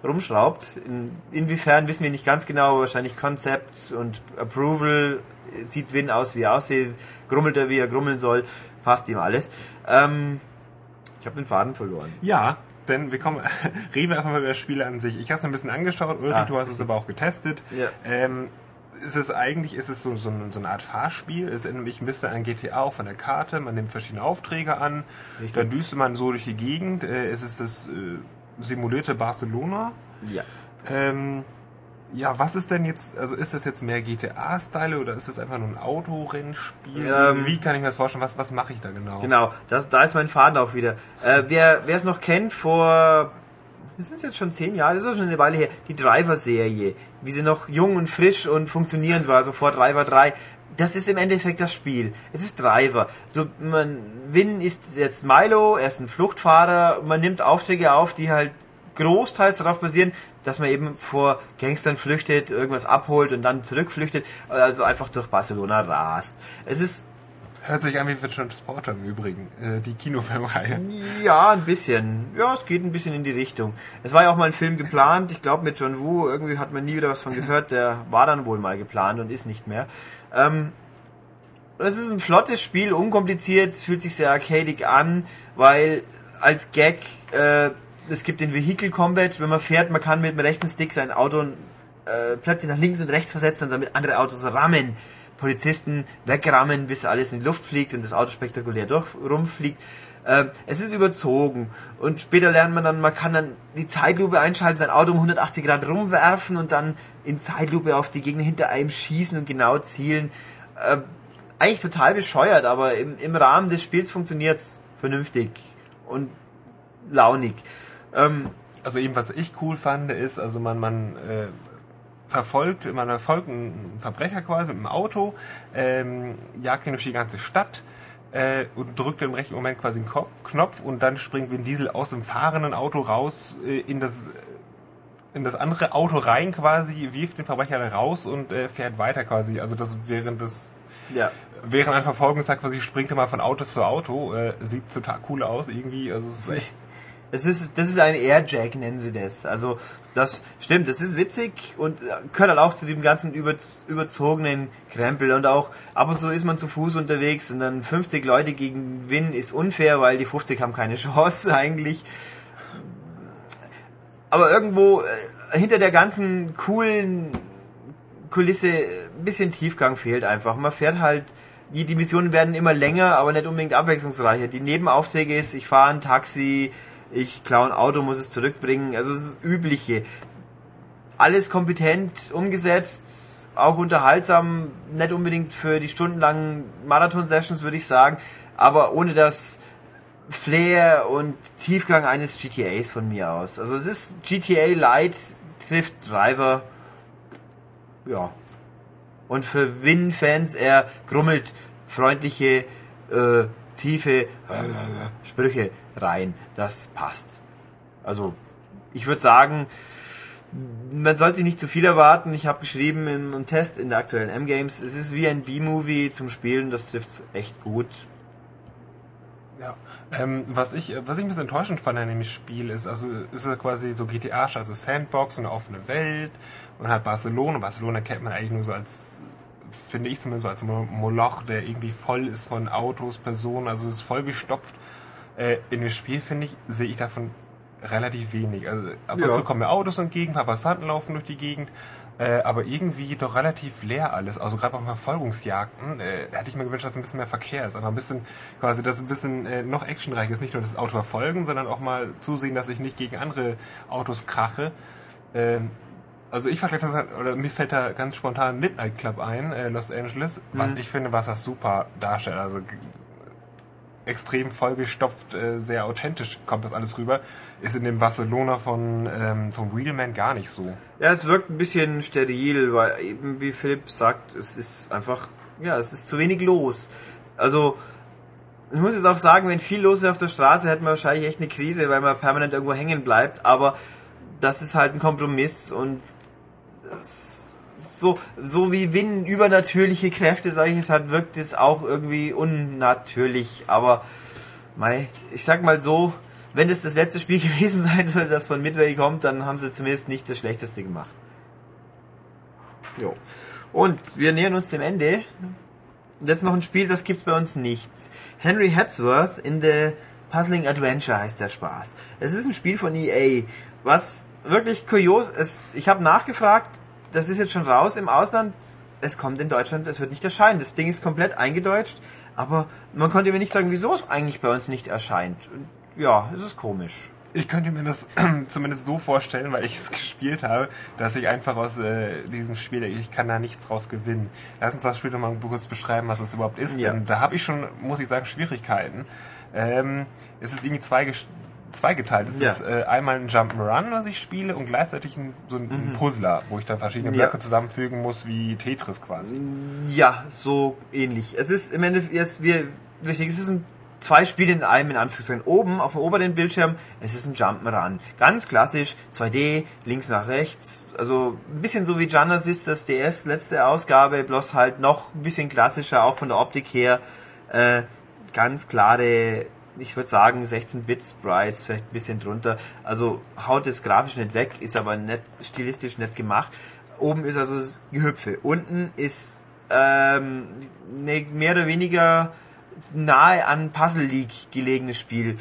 rumschraubt. In, inwiefern wissen wir nicht ganz genau, aber wahrscheinlich Concept und Approval sieht Win aus, wie er aussieht, grummelt er, wie er grummeln soll, fast ihm alles. Ähm, ich habe den Faden verloren. Ja, denn wir kommen, reden wir einfach mal über das Spiel an sich. Ich habe es ein bisschen angeschaut, Ulrich, Ah, du hast es aber auch getestet. Ja. Ähm, ist es eigentlich, ist es so, so, eine- so eine Art Fahrspiel? Es erinnert mich ein bisschen an GTA auch von der Karte. Man nimmt verschiedene Aufträge an, Richtig. dann düst man so durch die Gegend. Äh, es ist das äh, simulierte Barcelona. Ja. Ähm, ja, was ist denn jetzt, also ist das jetzt mehr GTA-Style oder ist es einfach nur ein Autorennspiel? Ähm, Wie kann ich mir das vorstellen? Was, was mache ich da genau? Genau, das, da ist mein Faden auch wieder. Äh, wer es noch kennt, vor, das sind jetzt schon zehn Jahre, das ist auch schon eine Weile her, die Driver-Serie, wie sie noch jung und frisch und funktionierend war, so vor Driver 3. Das ist im Endeffekt das Spiel. Es ist Driver. Du, man, Win ist jetzt Milo, er ist ein Fluchtfahrer, man nimmt Aufträge auf, die halt großteils darauf basieren, dass man eben vor Gangstern flüchtet, irgendwas abholt und dann zurückflüchtet, also einfach durch Barcelona rast. Es ist Hört sich an wie The Transporter im Übrigen, äh, die Kinofilmreihe. Ja, ein bisschen. Ja, es geht ein bisschen in die Richtung. Es war ja auch mal ein Film geplant, ich glaube mit John Woo, irgendwie hat man nie wieder was von gehört, der war dann wohl mal geplant und ist nicht mehr. Ähm, es ist ein flottes Spiel, unkompliziert, fühlt sich sehr arcadig an, weil als Gag, äh, es gibt den Vehicle Combat, wenn man fährt, man kann mit dem rechten Stick sein Auto äh, plötzlich nach links und rechts versetzen und damit andere Autos rammen. Polizisten wegrammen, bis alles in die Luft fliegt und das Auto spektakulär durch rumfliegt. Äh, es ist überzogen und später lernt man dann, man kann dann die Zeitlupe einschalten, sein Auto um 180 Grad rumwerfen und dann in Zeitlupe auf die Gegner hinter einem schießen und genau zielen. Äh, eigentlich total bescheuert, aber im, im Rahmen des Spiels funktioniert's vernünftig und launig. Ähm, also eben, was ich cool fand, ist, also man, man äh, verfolgt, man verfolgt einen Verbrecher quasi mit dem Auto, ähm, jagt ihn durch die ganze Stadt äh, und drückt im rechten Moment quasi einen Kopf, Knopf und dann springt Vin Diesel aus dem fahrenden Auto raus äh, in das in das andere Auto rein quasi, wirft den Verbrecher da raus und äh, fährt weiter quasi. Also das während des ja. während ein Verfolgungstag quasi springt er mal von Auto zu Auto, äh, sieht total cool aus irgendwie. Also es ist echt es ist, das ist ein Airjack, nennen sie das. Also, das stimmt, das ist witzig und gehört halt auch zu dem ganzen über, überzogenen Krempel. Und auch ab und zu ist man zu Fuß unterwegs und dann 50 Leute gegen Win ist unfair, weil die 50 haben keine Chance eigentlich. Aber irgendwo äh, hinter der ganzen coolen Kulisse ein bisschen Tiefgang fehlt einfach. Man fährt halt die, die Missionen werden immer länger, aber nicht unbedingt abwechslungsreicher. Die Nebenaufträge ist, ich fahre ein Taxi, ich klaue ein Auto, muss es zurückbringen. Also das Übliche. Alles kompetent umgesetzt, auch unterhaltsam, nicht unbedingt für die stundenlangen Marathon-Sessions, würde ich sagen, aber ohne das Flair und Tiefgang eines GTAs von mir aus. Also es ist GTA Light, trifft Driver, ja. Und für Win-Fans eher grummelt freundliche, äh, tiefe äh, Sprüche rein. Das passt. Also, ich würde sagen, man sollte sich nicht zu viel erwarten. Ich habe geschrieben im, Test in der aktuellen M-Games, es ist wie ein B-Movie zum Spielen, das trifft echt gut. Ja. Ähm, was ich was ich ein bisschen enttäuschend fand an dem Spiel ist, also ist es quasi so GTA, also Sandbox, eine offene Welt und halt Barcelona. Barcelona kennt man eigentlich nur so als, finde ich zumindest so als Moloch, der irgendwie voll ist von Autos, Personen, also es ist voll gestopft äh, in dem Spiel, finde ich, sehe ich davon relativ wenig. Also ab und zu kommen mir Autos entgegen, ein paar Passanten laufen durch die Gegend, äh, aber irgendwie doch relativ leer alles. Also gerade bei Verfolgungsjagden äh, hätte ich mir gewünscht, dass ein bisschen mehr Verkehr ist. Aber ein bisschen, quasi, dass ein bisschen äh, noch actionreich ist. Nicht nur das Auto verfolgen, sondern auch mal zusehen, dass ich nicht gegen andere Autos krache. Ähm, also ich vergleiche das, halt, oder mir fällt da ganz spontan Midnight Club ein, äh, Los Angeles, was mhm. ich finde, was das super darstellt. Also extrem vollgestopft, äh, sehr authentisch kommt das alles rüber. Ist in dem Barcelona von ähm, vom Wheelman gar nicht so. Ja, es wirkt ein bisschen steril, weil eben wie Philipp sagt, es ist einfach, ja, es ist zu wenig los. Also ich muss jetzt auch sagen, wenn viel los wäre auf der Straße, hätten wir wahrscheinlich echt eine Krise, weil man permanent irgendwo hängen bleibt. Aber das ist halt ein Kompromiss und das so, so wie Win übernatürliche Kräfte, sage ich es hat, wirkt es auch irgendwie unnatürlich. Aber mei, ich sag mal so, wenn es das letzte Spiel gewesen sein soll, das von Midway kommt, dann haben sie zumindest nicht das Schlechteste gemacht. Jo. Und wir nähern uns dem Ende. Und jetzt noch ein Spiel, das gibt's bei uns nicht. Henry Hatsworth in the Puzzling Adventure heißt der Spaß. Es ist ein Spiel von EA, was wirklich kurios ist. Ich habe nachgefragt, das ist jetzt schon raus im Ausland. Es kommt in Deutschland, es wird nicht erscheinen. Das Ding ist komplett eingedeutscht, aber man konnte mir nicht sagen, wieso es eigentlich bei uns nicht erscheint. Ja, es ist komisch. Ich könnte mir das zumindest so vorstellen, weil ich es gespielt habe, dass ich einfach aus äh, diesem Spiel, ich kann da nichts draus gewinnen. Lass uns das Spiel nochmal kurz beschreiben, was es überhaupt ist. Ja. Denn da habe ich schon, muss ich sagen, Schwierigkeiten. Ähm, es ist irgendwie zwei, zweigeteilt. Es ja. ist äh, einmal ein Jump'n'Run, was ich spiele, und gleichzeitig ein, so ein, mhm. Puzzler, wo ich dann verschiedene Blöcke ja. zusammenfügen muss, wie Tetris quasi. Ja, so ähnlich. Es ist im Endeffekt, jetzt, wir, richtig, es ist ein zwei Spiele in einem, in Anführungszeichen. Oben auf dem oberen Bildschirm, es ist ein Jump'n'Run. Ganz klassisch, 2D, links nach rechts. Also ein bisschen so wie Genesis, das DS, letzte Ausgabe, bloß halt noch ein bisschen klassischer, auch von der Optik her. Äh, ganz klare, ich würde sagen 16-Bit-Sprites, vielleicht ein bisschen drunter. Also haut es grafisch nicht weg, ist aber nett, stilistisch nett gemacht. Oben ist also das Gehüpfe. Unten ist ähm, ne, mehr oder weniger nahe an Puzzle League gelegenes Spiel.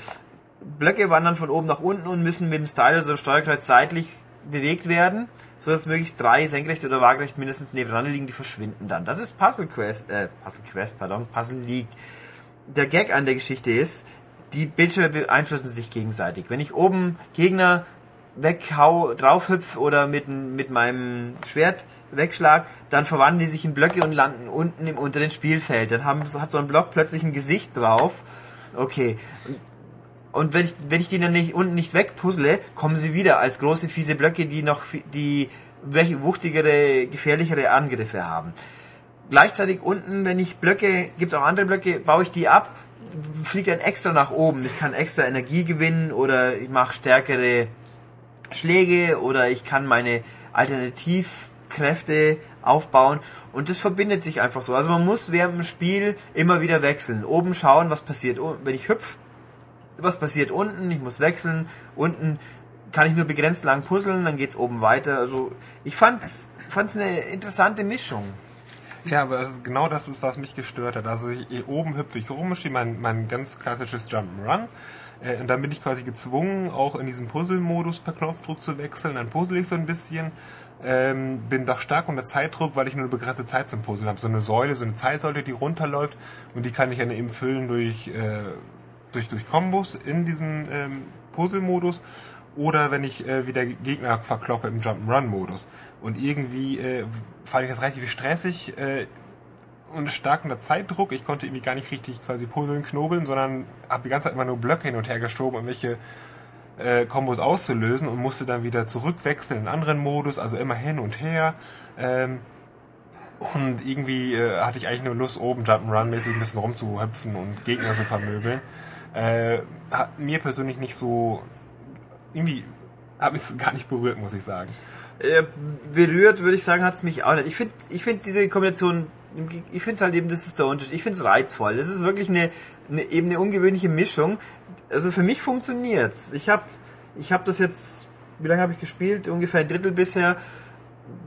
Blöcke wandern von oben nach unten und müssen mit dem Stylus oder Steuerkreuz seitlich bewegt werden, so dass möglichst drei senkrecht oder waagerecht mindestens nebeneinander liegen, die verschwinden dann. Das ist Puzzle Quest, äh, Puzzle Quest, pardon, Puzzle League. Der Gag an der Geschichte ist, die Bildschirme beeinflussen sich gegenseitig. Wenn ich oben Gegner weghau, draufhüpf oder mit, mit meinem Schwert wegschlag, dann verwandeln die sich in Blöcke und landen unten im unteren Spielfeld. Dann haben, hat so ein Block plötzlich ein Gesicht drauf. Okay. Und wenn ich, wenn ich die dann nicht, unten nicht wegpuzzle, kommen sie wieder als große fiese Blöcke, die noch die welche wuchtigere, gefährlichere Angriffe haben. Gleichzeitig unten, wenn ich Blöcke, gibt es auch andere Blöcke, baue ich die ab, fliegt dann extra nach oben. Ich kann extra Energie gewinnen oder ich mache stärkere Schläge oder ich kann meine Alternativkräfte aufbauen und das verbindet sich einfach so. Also man muss während dem Spiel immer wieder wechseln. Oben schauen, was passiert, wenn ich hüpf, was passiert unten, ich muss wechseln. Unten kann ich nur begrenzt lang puzzeln, dann geht's oben weiter. Also ich fand's, fand's eine interessante Mischung. Ja, aber das ist genau das ist, was mich gestört hat. Also ich, hier oben hüpfe ich rum, stehe mein, mein ganz klassisches Jump'n'Run. Äh, und dann bin ich quasi gezwungen, auch in diesen Puzzle-Modus per Knopfdruck zu wechseln. Dann puzzle ich so ein bisschen. Ähm, bin doch stark unter Zeitdruck, weil ich nur eine begrenzte Zeit zum Puzzeln habe. So eine Säule, so eine Zeitsäule, die runterläuft und die kann ich dann eben füllen durch, äh, durch, durch Kombos in diesem ähm, Puzzle-Modus oder wenn ich äh, wieder Gegner verkloppe im Jump'n'Run-Modus. Und irgendwie äh, fand ich das relativ stressig äh, und stark unter Zeitdruck. Ich konnte irgendwie gar nicht richtig quasi puzzeln, knobeln, sondern habe die ganze Zeit immer nur Blöcke hin und her geschoben, um welche äh, Kombos auszulösen und musste dann wieder zurückwechseln in einen anderen Modus, also immer hin und her. Ähm, und irgendwie äh, hatte ich eigentlich nur Lust, oben Jump'n'Run-mäßig ein bisschen rumzuhüpfen und Gegner zu vermöbeln. Äh, hat mir persönlich nicht so... Irgendwie habe ich es gar nicht berührt, muss ich sagen. Äh, berührt, würde ich sagen, hat es mich auch nicht. Ich finde ich find diese Kombination, ich finde es halt eben, das ist der Unterschied. Ich finde es reizvoll. Das ist wirklich eine, eine, eben eine ungewöhnliche Mischung. Also für mich funktioniert's. Ich habe ich hab das jetzt, wie lange habe ich gespielt? Ungefähr ein Drittel bisher.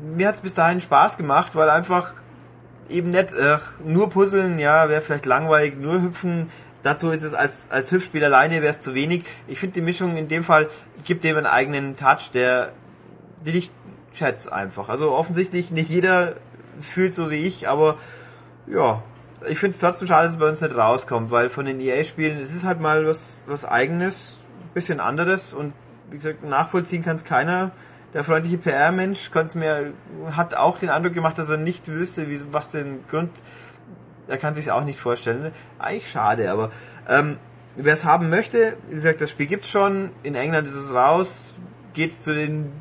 Mir hat es bis dahin Spaß gemacht, weil einfach eben nicht äh, nur puzzeln, ja, wäre vielleicht langweilig, nur hüpfen. Dazu ist es als, als Hüpfspiel alleine wäre es zu wenig. Ich finde die Mischung in dem Fall gibt dem einen eigenen Touch, der, den ich schätze einfach. Also offensichtlich nicht jeder fühlt so wie ich, aber ja, ich finde es trotzdem schade, dass es bei uns nicht rauskommt, weil von den EA-Spielen, es ist halt mal was, was eigenes, bisschen anderes und wie gesagt, nachvollziehen kann es keiner. Der freundliche PR-Mensch hat auch den Eindruck gemacht, dass er nicht wüsste, wie, was den Grund, er kann sich auch nicht vorstellen. Eigentlich schade, aber ähm, wer es haben möchte, wie gesagt, das Spiel gibt's schon, in England ist es raus, geht's zu den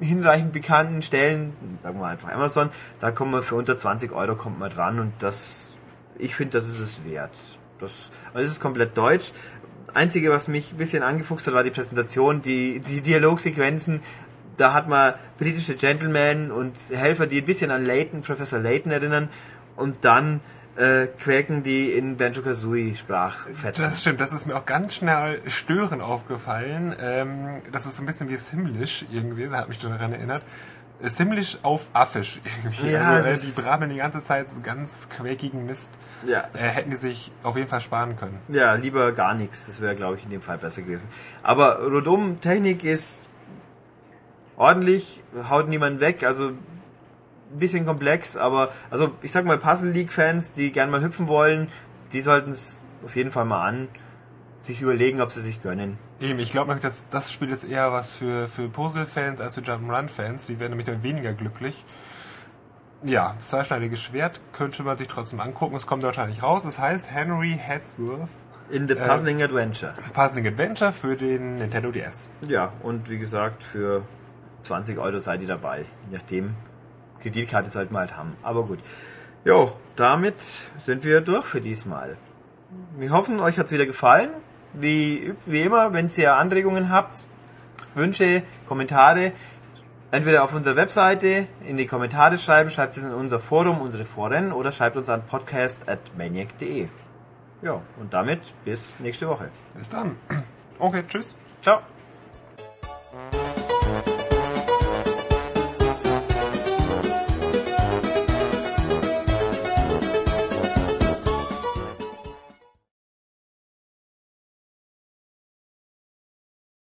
hinreichend bekannten Stellen, sagen wir einfach Amazon, da kommt man für unter 20 Euro kommt man dran und das, ich finde, das ist es wert. Das, also es ist komplett deutsch. Einzige, was mich ein bisschen angefuchst hat, war die Präsentation, die, die Dialogsequenzen. Da hat man britische Gentlemen und Helfer, die ein bisschen an Layton, Professor Layton erinnern. Und dann äh, quäken die in Banjo-Kazooie Sprachfetzen. Das stimmt, das ist mir auch ganz schnell störend aufgefallen. Ähm, das ist so ein bisschen wie Simlish irgendwie, da hat mich daran erinnert. Simlish auf Affisch irgendwie. Ja, also, äh, die brabbeln die ganze Zeit so ganz quäkigen Mist. Ja. Äh, hätten die sich auf jeden Fall sparen können. Ja, lieber gar nichts. Das wäre, glaube ich, in dem Fall besser gewesen. Aber rundum, Technik ist ordentlich, haut niemand weg. Also bisschen komplex, aber also ich sag mal Puzzle League Fans, die gerne mal hüpfen wollen, die sollten es auf jeden Fall mal an sich überlegen, ob sie sich gönnen. Eben, ich glaube nämlich, dass das Spiel ist eher was für, für Puzzle-Fans als für Jump'n'Run-Fans. Die werden nämlich dann weniger glücklich. Ja, das zweischneidiges Schwert könnte man sich trotzdem angucken. Es kommt wahrscheinlich raus. Es heißt Henry Hadsworth. In The Puzzling äh, Adventure. Puzzling Adventure für den Nintendo DS. Ja, und wie gesagt, für 20 Euro seid ihr dabei. Je nachdem, Kreditkarte sollten wir halt haben. Aber gut. Jo, damit sind wir durch für diesmal. wir hoffen, euch hat's wieder gefallen. Wie, wie immer, wenn ihr Anregungen habt, Wünsche, Kommentare, entweder auf unserer Webseite in die Kommentare schreiben, schreibt es in unser Forum, unsere Foren oder schreibt uns an podcast.maniac.de. Ja, und damit bis nächste Woche. Bis dann. Okay, tschüss. Ciao.